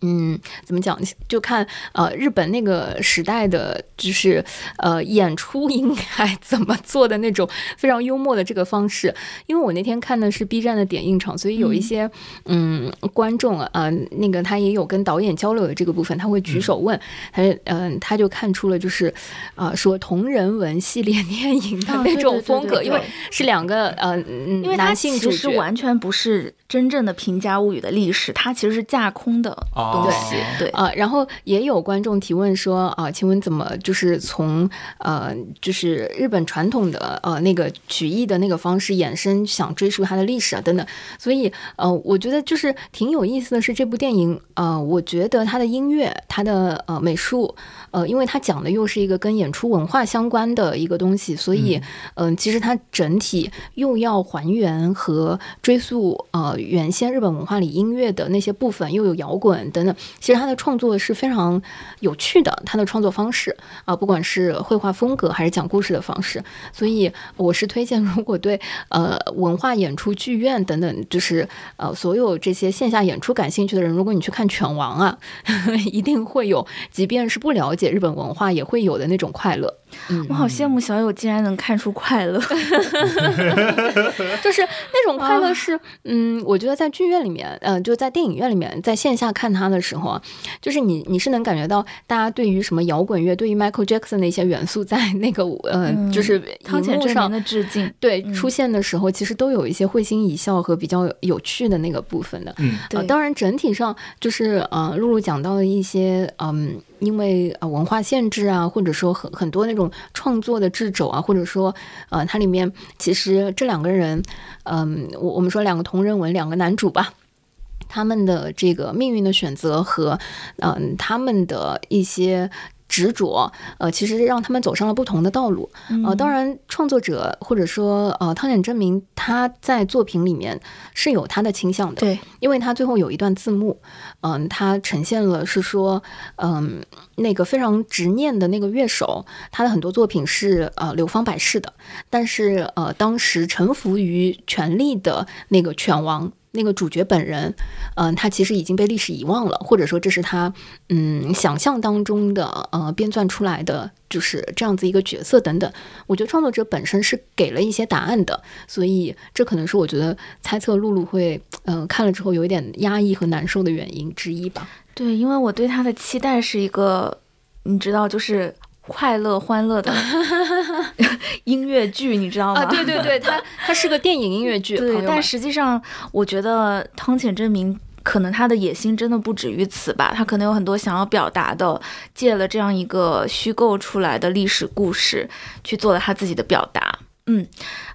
嗯，怎么讲？就看呃，日本那个时代的，就是呃，演出应该怎么做的那种非常幽默的这个方式。因为我那天看的是 B 站的点映场，所以有一些嗯观众啊、呃，那个他也有跟导演交流的这个部分，他会举手问，他嗯、他就看出了就是啊、说同人文系列电影的啊那对对对种风格，对因为是两个呃嗯因为它男性主其实。完全不是真正的平家物语的历史，它其实是架空的东西。哦对，啊、然后也有观众提问说啊、请问怎么就是从呃，就是日本传统的呃那个曲艺的那个方式衍生，想追溯它的历史啊等等。所以呃，我觉得就是挺有意思的是这部电影，呃，我觉得它的音乐、它的呃美术，呃，因为它讲的又是一个跟演出文化相关的一个东西，所以嗯、其实它整体又要还原和追溯呃原先日本文化里音乐的那些部分，又有摇滚等等。其实他的创作是非常有趣的，他的创作方式啊、不管是绘画风格还是讲故事的方式，所以我是推荐，如果对呃文化演出、剧院等等，就是呃所有这些线下演出感兴趣的人，如果你去看《犬王》啊，一定会有，即便是不了解日本文化，也会有的那种快乐。嗯我好羡慕小友竟然能看出快乐。就是那种快乐是，嗯，我觉得在剧院里面，呃，就在电影院里面，在线下看他的时候啊，就是你你是能感觉到大家对于什么摇滚乐，对于 Michael Jackson 的一些元素，在那个呃，嗯就是汤荧幕上浅证明的致敬。对嗯出现的时候，其实都有一些会心一笑和比较有趣的那个部分的。嗯对呃，当然整体上就是呃，露露讲到的一些嗯，因为啊文化限制啊，或者说很很多那种创作的掣肘啊，或者说呃，它里面其实这两个人，嗯、我我们说两个同人文，两个男主吧。他们的这个命运的选择和，嗯、他们的一些执着，呃，其实让他们走上了不同的道路。呃，当然，创作者或者说呃汤浅证明他在作品里面是有他的倾向的，对，因为他最后有一段字幕，嗯、他呈现了是说，嗯、那个非常执念的那个乐手，他的很多作品是呃流芳百世的，但是呃当时臣服于权力的那个犬王。那个主角本人，嗯、他其实已经被历史遗忘了，或者说这是他嗯想象当中的呃编撰出来的，就是这样子一个角色等等。我觉得创作者本身是给了一些答案的，所以这可能是我觉得猜测露露会嗯、看了之后有一点压抑和难受的原因之一吧。对，因为我对他的期待是一个，你知道，就是快乐欢乐的 音乐剧，你知道吗？啊，对对对，它它是个电影音乐剧，对，但实际上，我觉得汤浅证明可能他的野心真的不止于此吧，他可能有很多想要表达的，借了这样一个虚构出来的历史故事，去做了他自己的表达。嗯，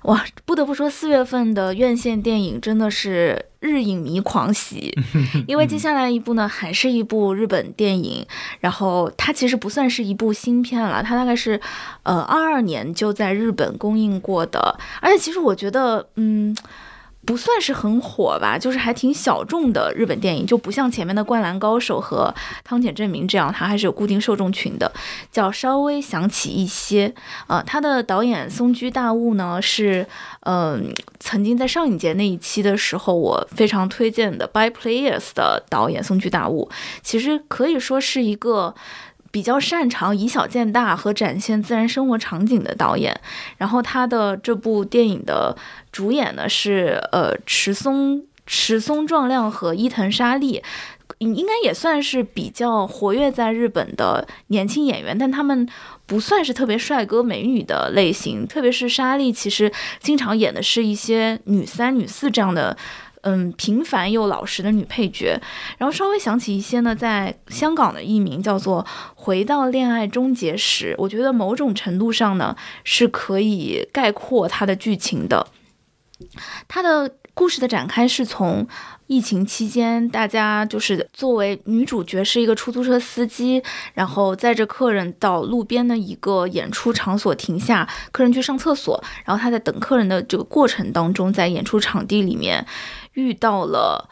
哇，不得不说，四月份的院线电影真的是日影迷狂喜，因为接下来一部呢，还是一部日本电影，然后它其实不算是一部新片了，它大概是，呃，二二年就在日本公映过的，而且其实我觉得，嗯。不算是很火吧，就是还挺小众的日本电影，就不像前面的《灌篮高手》和《汤浅证明》这样，它还是有固定受众群的。叫稍微想起一些，呃，他的导演松居大悟呢是，嗯，曾经在上影节那一期的时候，我非常推荐的《By Players》的导演松居大悟，其实可以说是一个。比较擅长以小见大和展现自然生活场景的导演，然后他的这部电影的主演呢是呃池松池松壮亮和伊藤沙莉，应该也算是比较活跃在日本的年轻演员，但他们不算是特别帅哥美女的类型，特别是沙莉，其实经常演的是一些女三、女四这样的。嗯，平凡又老实的女配角，然后稍微想起一些呢，在香港的艺名叫做《回到恋爱终结时》，我觉得某种程度上呢是可以概括它的剧情的。它的故事的展开是从疫情期间，大家就是作为女主角是一个出租车司机，然后载着客人到路边的一个演出场所停下，客人去上厕所，然后他在等客人的这个过程当中，在演出场地里面。遇到了，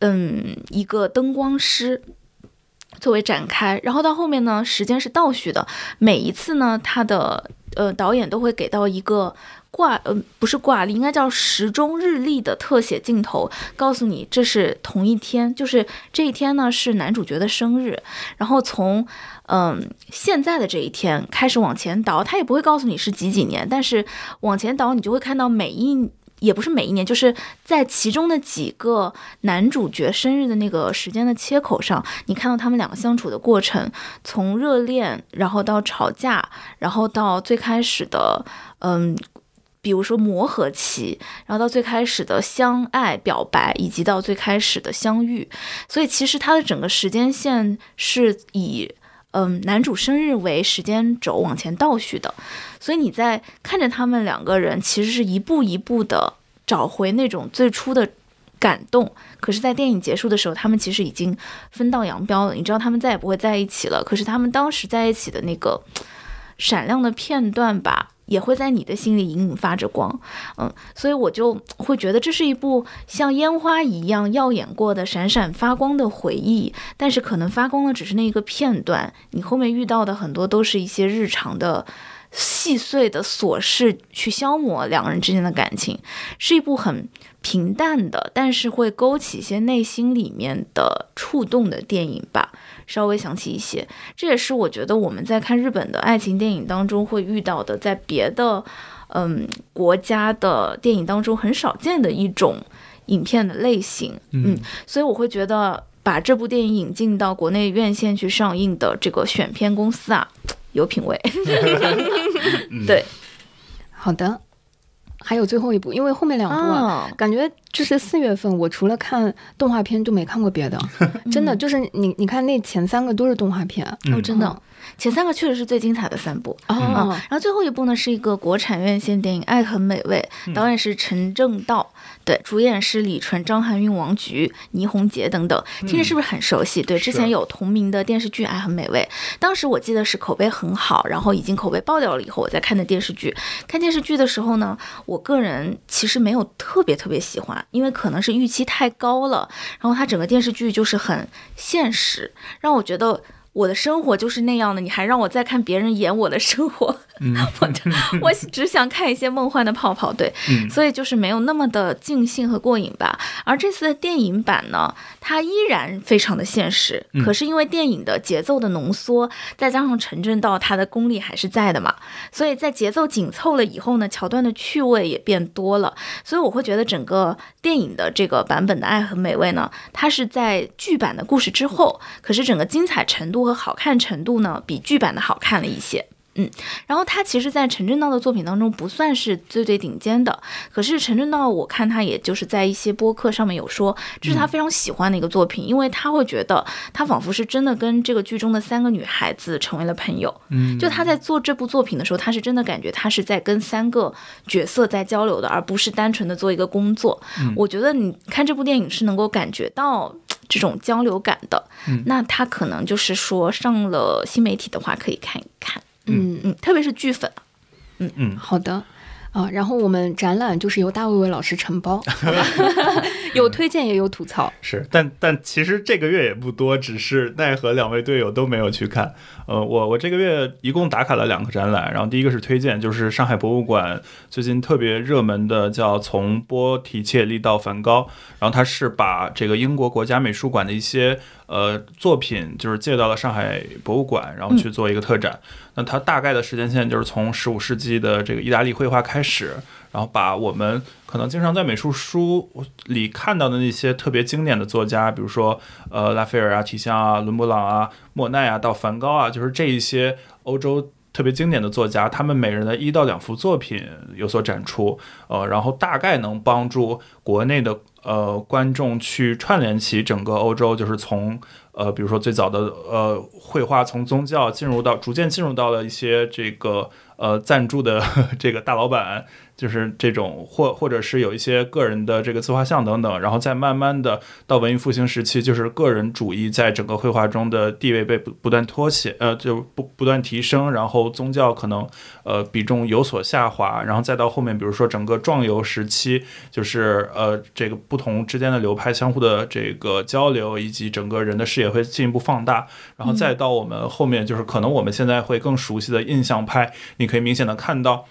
嗯，一个灯光师作为展开，然后到后面呢，时间是倒叙的。每一次呢，他的呃导演都会给到一个挂，呃不是挂历，应该叫时钟日历的特写镜头，告诉你这是同一天，就是这一天呢是男主角的生日。然后从嗯现在的这一天开始往前倒，他也不会告诉你是几几年，但是往前倒，你就会看到每一。也不是每一年，就是在其中的几个男主角生日的那个时间的切口上，你看到他们两个相处的过程，从热恋，然后到吵架，然后到最开始的，嗯，比如说磨合期，然后到最开始的相爱表白，以及到最开始的相遇。所以其实它的整个时间线是以。嗯，男主生日为时间轴往前倒叙的，所以你在看着他们两个人，其实是一步一步的找回那种最初的感动。可是，在电影结束的时候，他们其实已经分道扬镳了。你知道，他们再也不会在一起了。可是，他们当时在一起的那个闪亮的片段吧。也会在你的心里隐隐发着光，嗯，所以我就会觉得这是一部像烟花一样耀眼过的闪闪发光的回忆，但是可能发光的只是那一个片段，你后面遇到的很多都是一些日常的细碎的琐事去消磨两个人之间的感情，是一部很平淡的，但是会勾起一些内心里面的触动的电影吧。稍微想起一些，这也是我觉得我们在看日本的爱情电影当中会遇到的，在别的嗯国家的电影当中很少见的一种影片的类型。嗯，所以我会觉得把这部电影引进到国内院线去上映的这个选片公司啊，有品位。对，好的。还有最后一部，因为后面两部啊，感觉就是四月份，我除了看动画片就没看过别的，真的就是你你看那前三个都是动画片。哦，真的。前三个确实是最精彩的三部。啊，然后最后一部呢是一个国产院线电影《爱很美味》，导演是陈正道，对，主演是李纯、张含韵、王菊、倪虹洁等等，听着是不是很熟悉？对，之前有同名的电视剧《爱很美味》，当时我记得是口碑很好，然后已经口碑爆掉了以后，我在看的电视剧。看电视剧的时候呢，我个人其实没有特别特别喜欢，因为可能是预期太高了，然后它整个电视剧就是很现实，让我觉得。我的生活就是那样的，你还让我再看别人演我的生活？我 我只想看一些梦幻的泡泡，对，所以就是没有那么的尽兴和过瘾吧。而这次的电影版呢，它依然非常的现实，可是因为电影的节奏的浓缩，再加上陈正道他的功力还是在的嘛，所以在节奏紧凑了以后呢，桥段的趣味也变多了。所以我会觉得整个电影的这个版本的《爱很美味》呢，它是在剧版的故事之后，可是整个精彩程度和好看程度呢，比剧版的好看了一些。然后他其实，在陈正道的作品当中不算是最最顶尖的，可是陈正道我看他也就是在一些播客上面有说，这是他非常喜欢的一个作品，因为他会觉得他仿佛是真的跟这个剧中的三个女孩子成为了朋友。嗯，就他在做这部作品的时候，他是真的感觉他是在跟三个角色在交流的，而不是单纯的做一个工作。我觉得你看这部电影是能够感觉到这种交流感的。嗯那他可能就是说上了新媒体的话，可以看一看。嗯，嗯，特别是剧粉。嗯嗯好的。啊，然后我们展览就是由大卫卫老师承包，有推荐也有吐槽。是，但但其实这个月也不多，只是奈何两位队友都没有去看。呃，我我这个月一共打卡了两个展览，然后第一个是推荐，就是上海博物馆最近特别热门的叫《从波提切利到梵高》，然后它是把这个英国国家美术馆的一些呃作品，就是借到了上海博物馆，然后去做一个特展。那它大概的时间线就是从十五世纪的这个意大利绘画开始，然后把我们可能经常在美术书里看到的那些特别经典的作家，比如说呃拉斐尔啊、提香啊、伦勃朗啊、莫奈啊，到梵高啊，就是这一些欧洲。特别经典的作家，他们每人的一到两幅作品有所展出，呃，然后大概能帮助国内的呃观众去串联起整个欧洲，就是从呃，比如说最早的呃绘画从宗教进入到逐渐进入到了一些这个呃赞助的 这个大老板，就是这种或或者是有一些个人的这个自画像等等，然后再慢慢的到文艺复兴时期，就是个人主义在整个绘画中的地位被不不断脱写，呃，就不不断提升，然后宗教可能呃比重有所下滑，然后再到后面，比如说整个壮游时期，就是呃这个不同之间的流派相互的这个交流，以及整个人的视野会进一步放大，然后再到我们后面就是可能我们现在会更熟悉的印象派，你可以明显的看到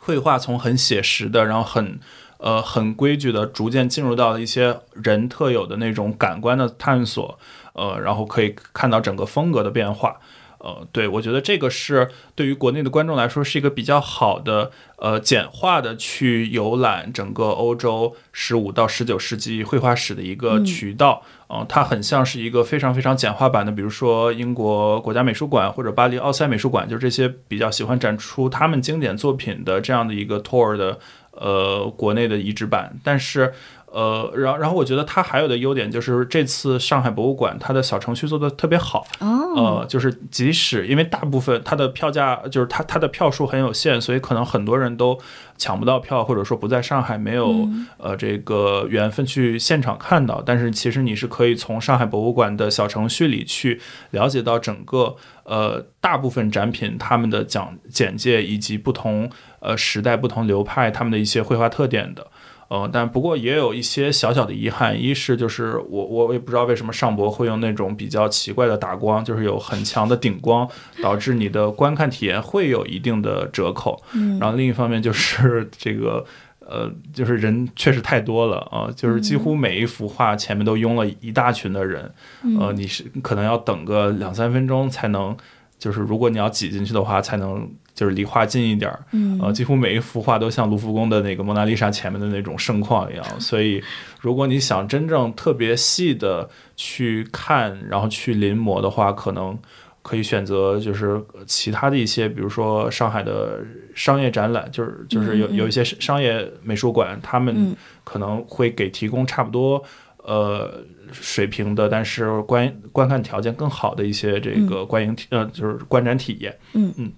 绘画从很写实的，然后很。呃，很规矩的，逐渐进入到了一些人特有的那种感官的探索，呃，然后可以看到整个风格的变化。呃，对我觉得这个是对于国内的观众来说是一个比较好的呃简化的去游览整个欧洲十五到十九世纪绘画史的一个渠道。嗯、它很像是一个非常非常简化版的，比如说英国国家美术馆或者巴黎奥赛美术馆，就这些比较喜欢展出他们经典作品的这样的一个 tour 的呃国内的移植版，但是。呃，然后然后我觉得它还有的优点就是这次上海博物馆它的小程序做的特别好，哦，呃，就是即使因为大部分它的票价就是它它的票数很有限，所以可能很多人都抢不到票，或者说不在上海没有、嗯呃这个缘分去现场看到。但是其实你是可以从上海博物馆的小程序里去了解到整个呃大部分展品他们的讲简介以及不同呃时代不同流派他们的一些绘画特点的。呃，但不过也有一些小小的遗憾，一是就是我我也不知道为什么上博会用那种比较奇怪的打光，就是有很强的顶光，导致你的观看体验会有一定的折扣。嗯然后另一方面就是 这个。呃，就是人确实太多了啊、就是几乎每一幅画前面都拥了一大群的人，呃，你是可能要等个两三分钟才能，就是如果你要挤进去的话，才能就是离画近一点儿，嗯。呃，几乎每一幅画都像卢浮宫的那个蒙娜丽莎前面的那种盛况一样，所以如果你想真正特别细的去看，然后去临摹的话，可能可以选择就是其他的一些，比如说上海的商业展览，就是就是有有一些商业美术馆，他们嗯。可能会给提供差不多呃水平的，但是观观看条件更好的一些这个观影体、呃就是观展体验。嗯。嗯，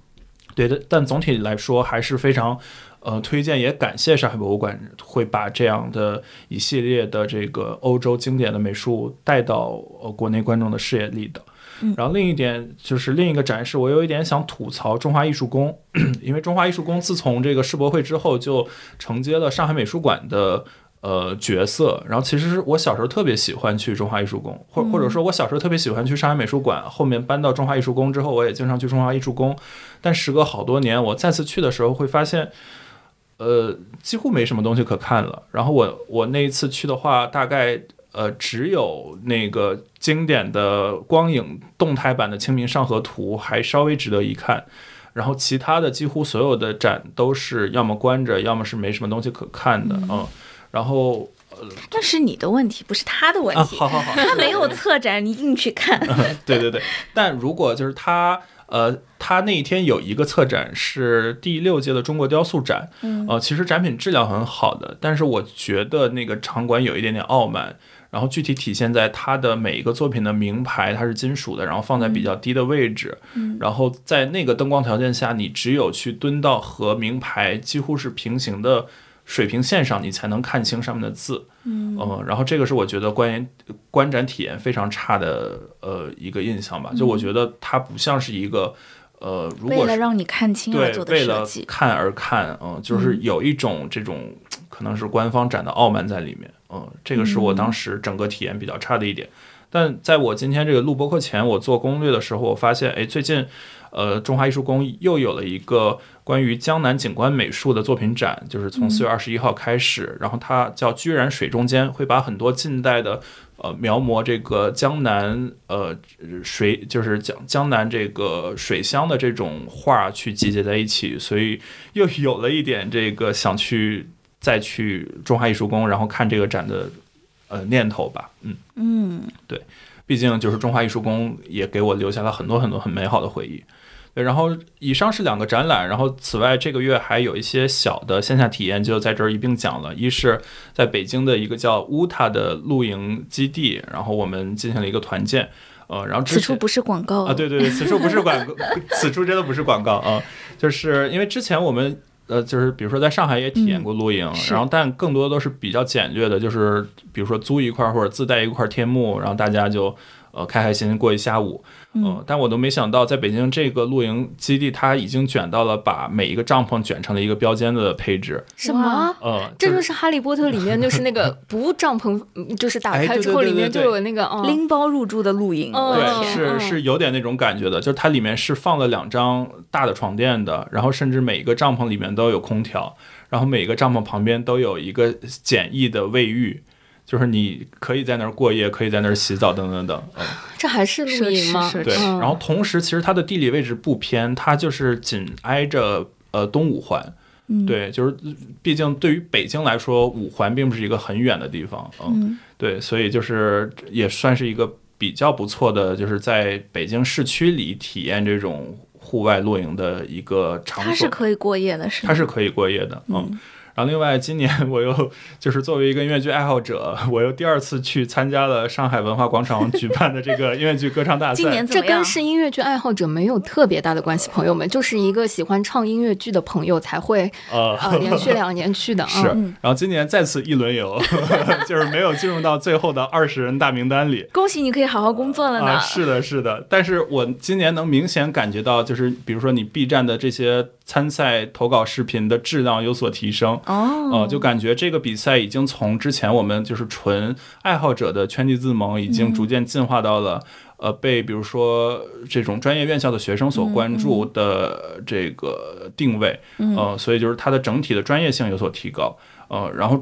对的，但总体来说还是非常。呃，推荐也感谢上海博物馆会把这样的一系列的这个欧洲经典的美术带到呃国内观众的视野里的。嗯然后另一点就是另一个展示，我有一点想吐槽中华艺术宫，因为中华艺术宫自从这个世博会之后就承接了上海美术馆的呃角色。然后其实我小时候特别喜欢去中华艺术宫，或或者说我小时候特别喜欢去上海美术馆。后面搬到中华艺术宫之后，我也经常去中华艺术宫。但时隔好多年，我再次去的时候会发现。呃，几乎没什么东西可看了。然后我我那一次去的话，大概呃只有那个经典的光影动态版的《清明上河图》还稍微值得一看。然后其他的几乎所有的展都是要么关着，要么是没什么东西可看的，嗯。然后那是你的问题，不是他的问啊，题。好好 好，他没有策展，你硬去看。对对对，但如果就是他呃，他那一天有一个策展是第六届的中国雕塑展，嗯呃，其实展品质量很好的，但是我觉得那个场馆有一点点傲慢。然后具体体现在它的每一个作品的名牌，它是金属的，然后放在比较低的位置，嗯然后在那个灯光条件下，你只有去蹲到和名牌几乎是平行的水平线上，你才能看清上面的字。嗯呃，然后这个是我觉得关于观展体验非常差的呃一个印象吧，就我觉得它不像是一个呃，如果是为了让你看清而对做的为了设计。看而看，嗯，就是有一种这种可能是官方展的傲慢在里面，嗯，这个是我当时整个体验比较差的一点。但在我今天这个录播课前，我做攻略的时候，我发现，哎，最近，呃，中华艺术宫又有了一个关于江南景观美术的作品展，就是从四月二十一号开始，然后它叫“居然水中间”，会把很多近代的呃描摹这个江南呃水，就是江江南这个水乡的这种画去集结在一起，所以又有了一点这个想去再去中华艺术宫，然后看这个展的呃念头吧，嗯。嗯毕竟就是中华艺术宫也给我留下了很多很多很美好的回忆。对，然后以上是两个展览，然后此外这个月还有一些小的线下体验，就在这儿一并讲了。一是在北京的一个叫乌塔的露营基地，然后我们进行了一个团建，呃，然后此处不是广告啊，对对对，此处不是广告，此处真的不是广告啊，就是因为之前我们呃，就是比如说在上海也体验过露营，是然后但更多都是比较简略的，就是比如说租一块儿或者自带一块天幕，然后大家就呃开开心心过一下午，嗯。但我都没想到在北京这个露营基地，它已经卷到了把每一个帐篷卷成了一个标间的配置，什么？呃，这就就是《哈利波特》里面就是那个 不帐篷，嗯就是打开之后里面就有那个嗯。拎包入住的露营，对，是嗯是有点那种感觉的，就是它里面是放了两张大的床垫的，然后甚至每一个帐篷里面都有空调，然后每一个帐篷旁边都有一个简易的卫浴，就是你可以在那儿过夜，可以在那儿洗澡等等等。嗯，这还是露营吗？是是对。嗯然后同时，其实它的地理位置不偏，它就是紧挨着呃东五环。嗯对，就是毕竟对于北京来说，五环并不是一个很远的地方。嗯嗯对，所以就是也算是一个比较不错的，就是在北京市区里体验这种户外露营的一个场所。它是可以过夜的，是吗它是可以过夜的，嗯。嗯然后另外，今年我又就是作为一个音乐剧爱好者，我又第二次去参加了上海文化广场举办的这个音乐剧歌唱大赛。今年怎么样这跟？是音乐剧爱好者没有特别大的关系，朋友们，就是一个喜欢唱音乐剧的朋友才会呃，啊、连续两年去的 啊。然后今年再次一轮游，就是没有进入到最后的二十人大名单里。恭喜你可以好好工作了呢。啊，是的，是的，但是我今年能明显感觉到，就是比如说你 B 站的这些参赛投稿视频的质量有所提升，哦，呃，就感觉这个比赛已经从之前我们就是纯爱好者的圈地自萌，已经逐渐进化到了。呃，被比如说这种专业院校的学生所关注的这个定位，呃，所以就是它的整体的专业性有所提高，呃，然后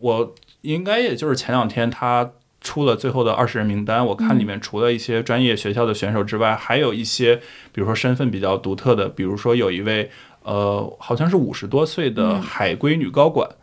我应该也就是前两天他出了最后的二十人名单，我看里面除了一些专业学校的选手之外，还有一些比如说身份比较独特的，比如说有一位呃好像是五十多岁的海归女高管，嗯，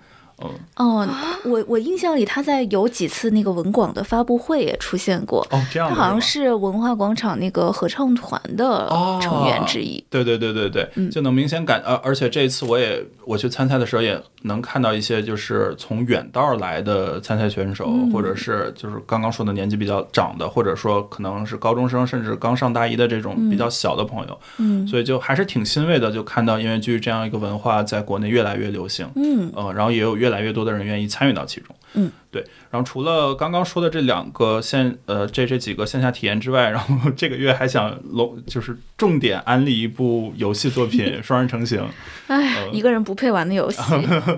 哦，我我印象里他在有几次那个文广的发布会也出现过，哦，这样的他好像是文化广场那个合唱团的哦成员之一。对对对对对，嗯就能明显感呃，而且这一次我也我去参赛的时候也能看到一些就是从远道来的参赛选手，嗯或者是就是刚刚说的年纪比较长的，或者说可能是高中生，甚至刚上大一的这种比较小的朋友，嗯所以就还是挺欣慰的，就看到音乐剧这样一个文化在国内越来越流行。嗯呃，然后也有越来越多的人愿意参与到其中。嗯，对。然后除了刚刚说的这两个线，呃，这这几个线下体验之外，然后这个月还想隆，就是重点安利一部游戏作品《双人成行》。哎，一个人不配玩的游戏。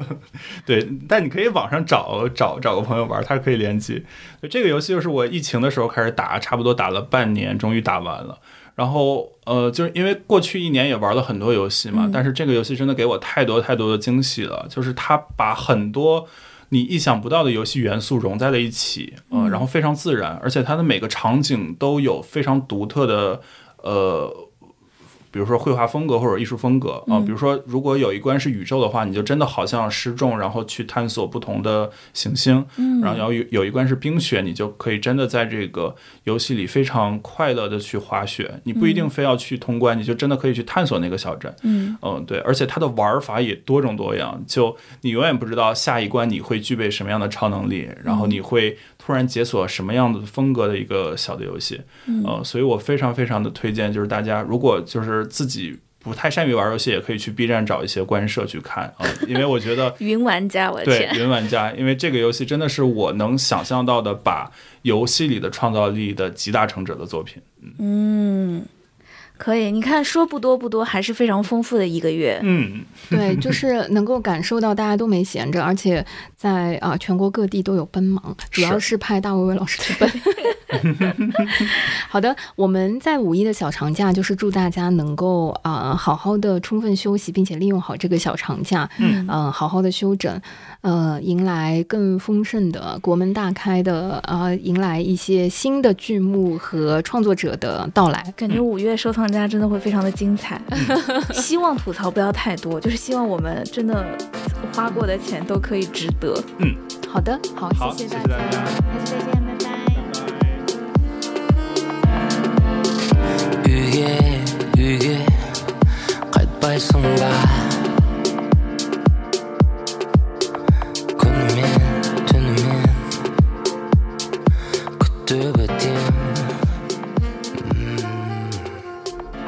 对，但你可以网上找找找个朋友玩，它是可以联机。对，这个游戏就是我疫情的时候开始打，差不多打了半年，终于打完了。然后呃，就是因为过去一年也玩了很多游戏嘛，嗯但是这个游戏真的给我太多太多的惊喜了，就是它把很多。你意想不到的游戏元素融在了一起，呃，嗯然后非常自然，而且它的每个场景都有非常独特的，呃，比如说绘画风格或者艺术风格啊、比如说如果有一关是宇宙的话，你就真的好像失重，然后去探索不同的行星。嗯然后有有一关是冰雪，你就可以真的在这个游戏里非常快乐的去滑雪。你不一定非要去通关，你就真的可以去探索那个小镇。嗯嗯，对，而且它的玩法也多种多样，就你永远不知道下一关你会具备什么样的超能力，然后你会突然解锁什么样的风格的一个小的游戏。嗯呃，所以我非常非常的推荐，就是大家如果就是自己不太善于玩游戏，也可以去 B 站找一些官社去看啊、因为我觉得云玩家，我的对天，云玩家，因为这个游戏真的是我能想象到的把游戏里的创造力的集大成者的作品。嗯，可以。你看，说不多不多，还是非常丰富的一个月。嗯，对，就是能够感受到大家都没闲着，而且在啊、全国各地都有奔忙，主要是派大卫魏老师去奔。好的，我们在五一的小长假，就是祝大家能够啊、好好的充分休息，并且利用好这个小长假，嗯呃，好好的休整，呃，迎来更丰盛的国门大开的啊，迎来一些新的剧目和创作者的到来。感觉五月收藏家真的会非常的精彩，希望吐槽不要太多，就是希望我们真的花过的钱都可以值得。嗯好的，好，好谢谢谢大家下次再见，拜拜。雨夜，雨夜，快快送吧。困难面，真的面，可对不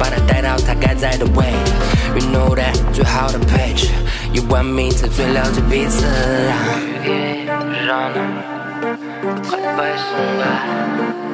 流血，You know my enemy, know that 最好的 print break。Come on girl，最后那个 rain，把它带到它该在的位。You know that 最好的配置，一万米才最了解彼此。让让，快快送吧。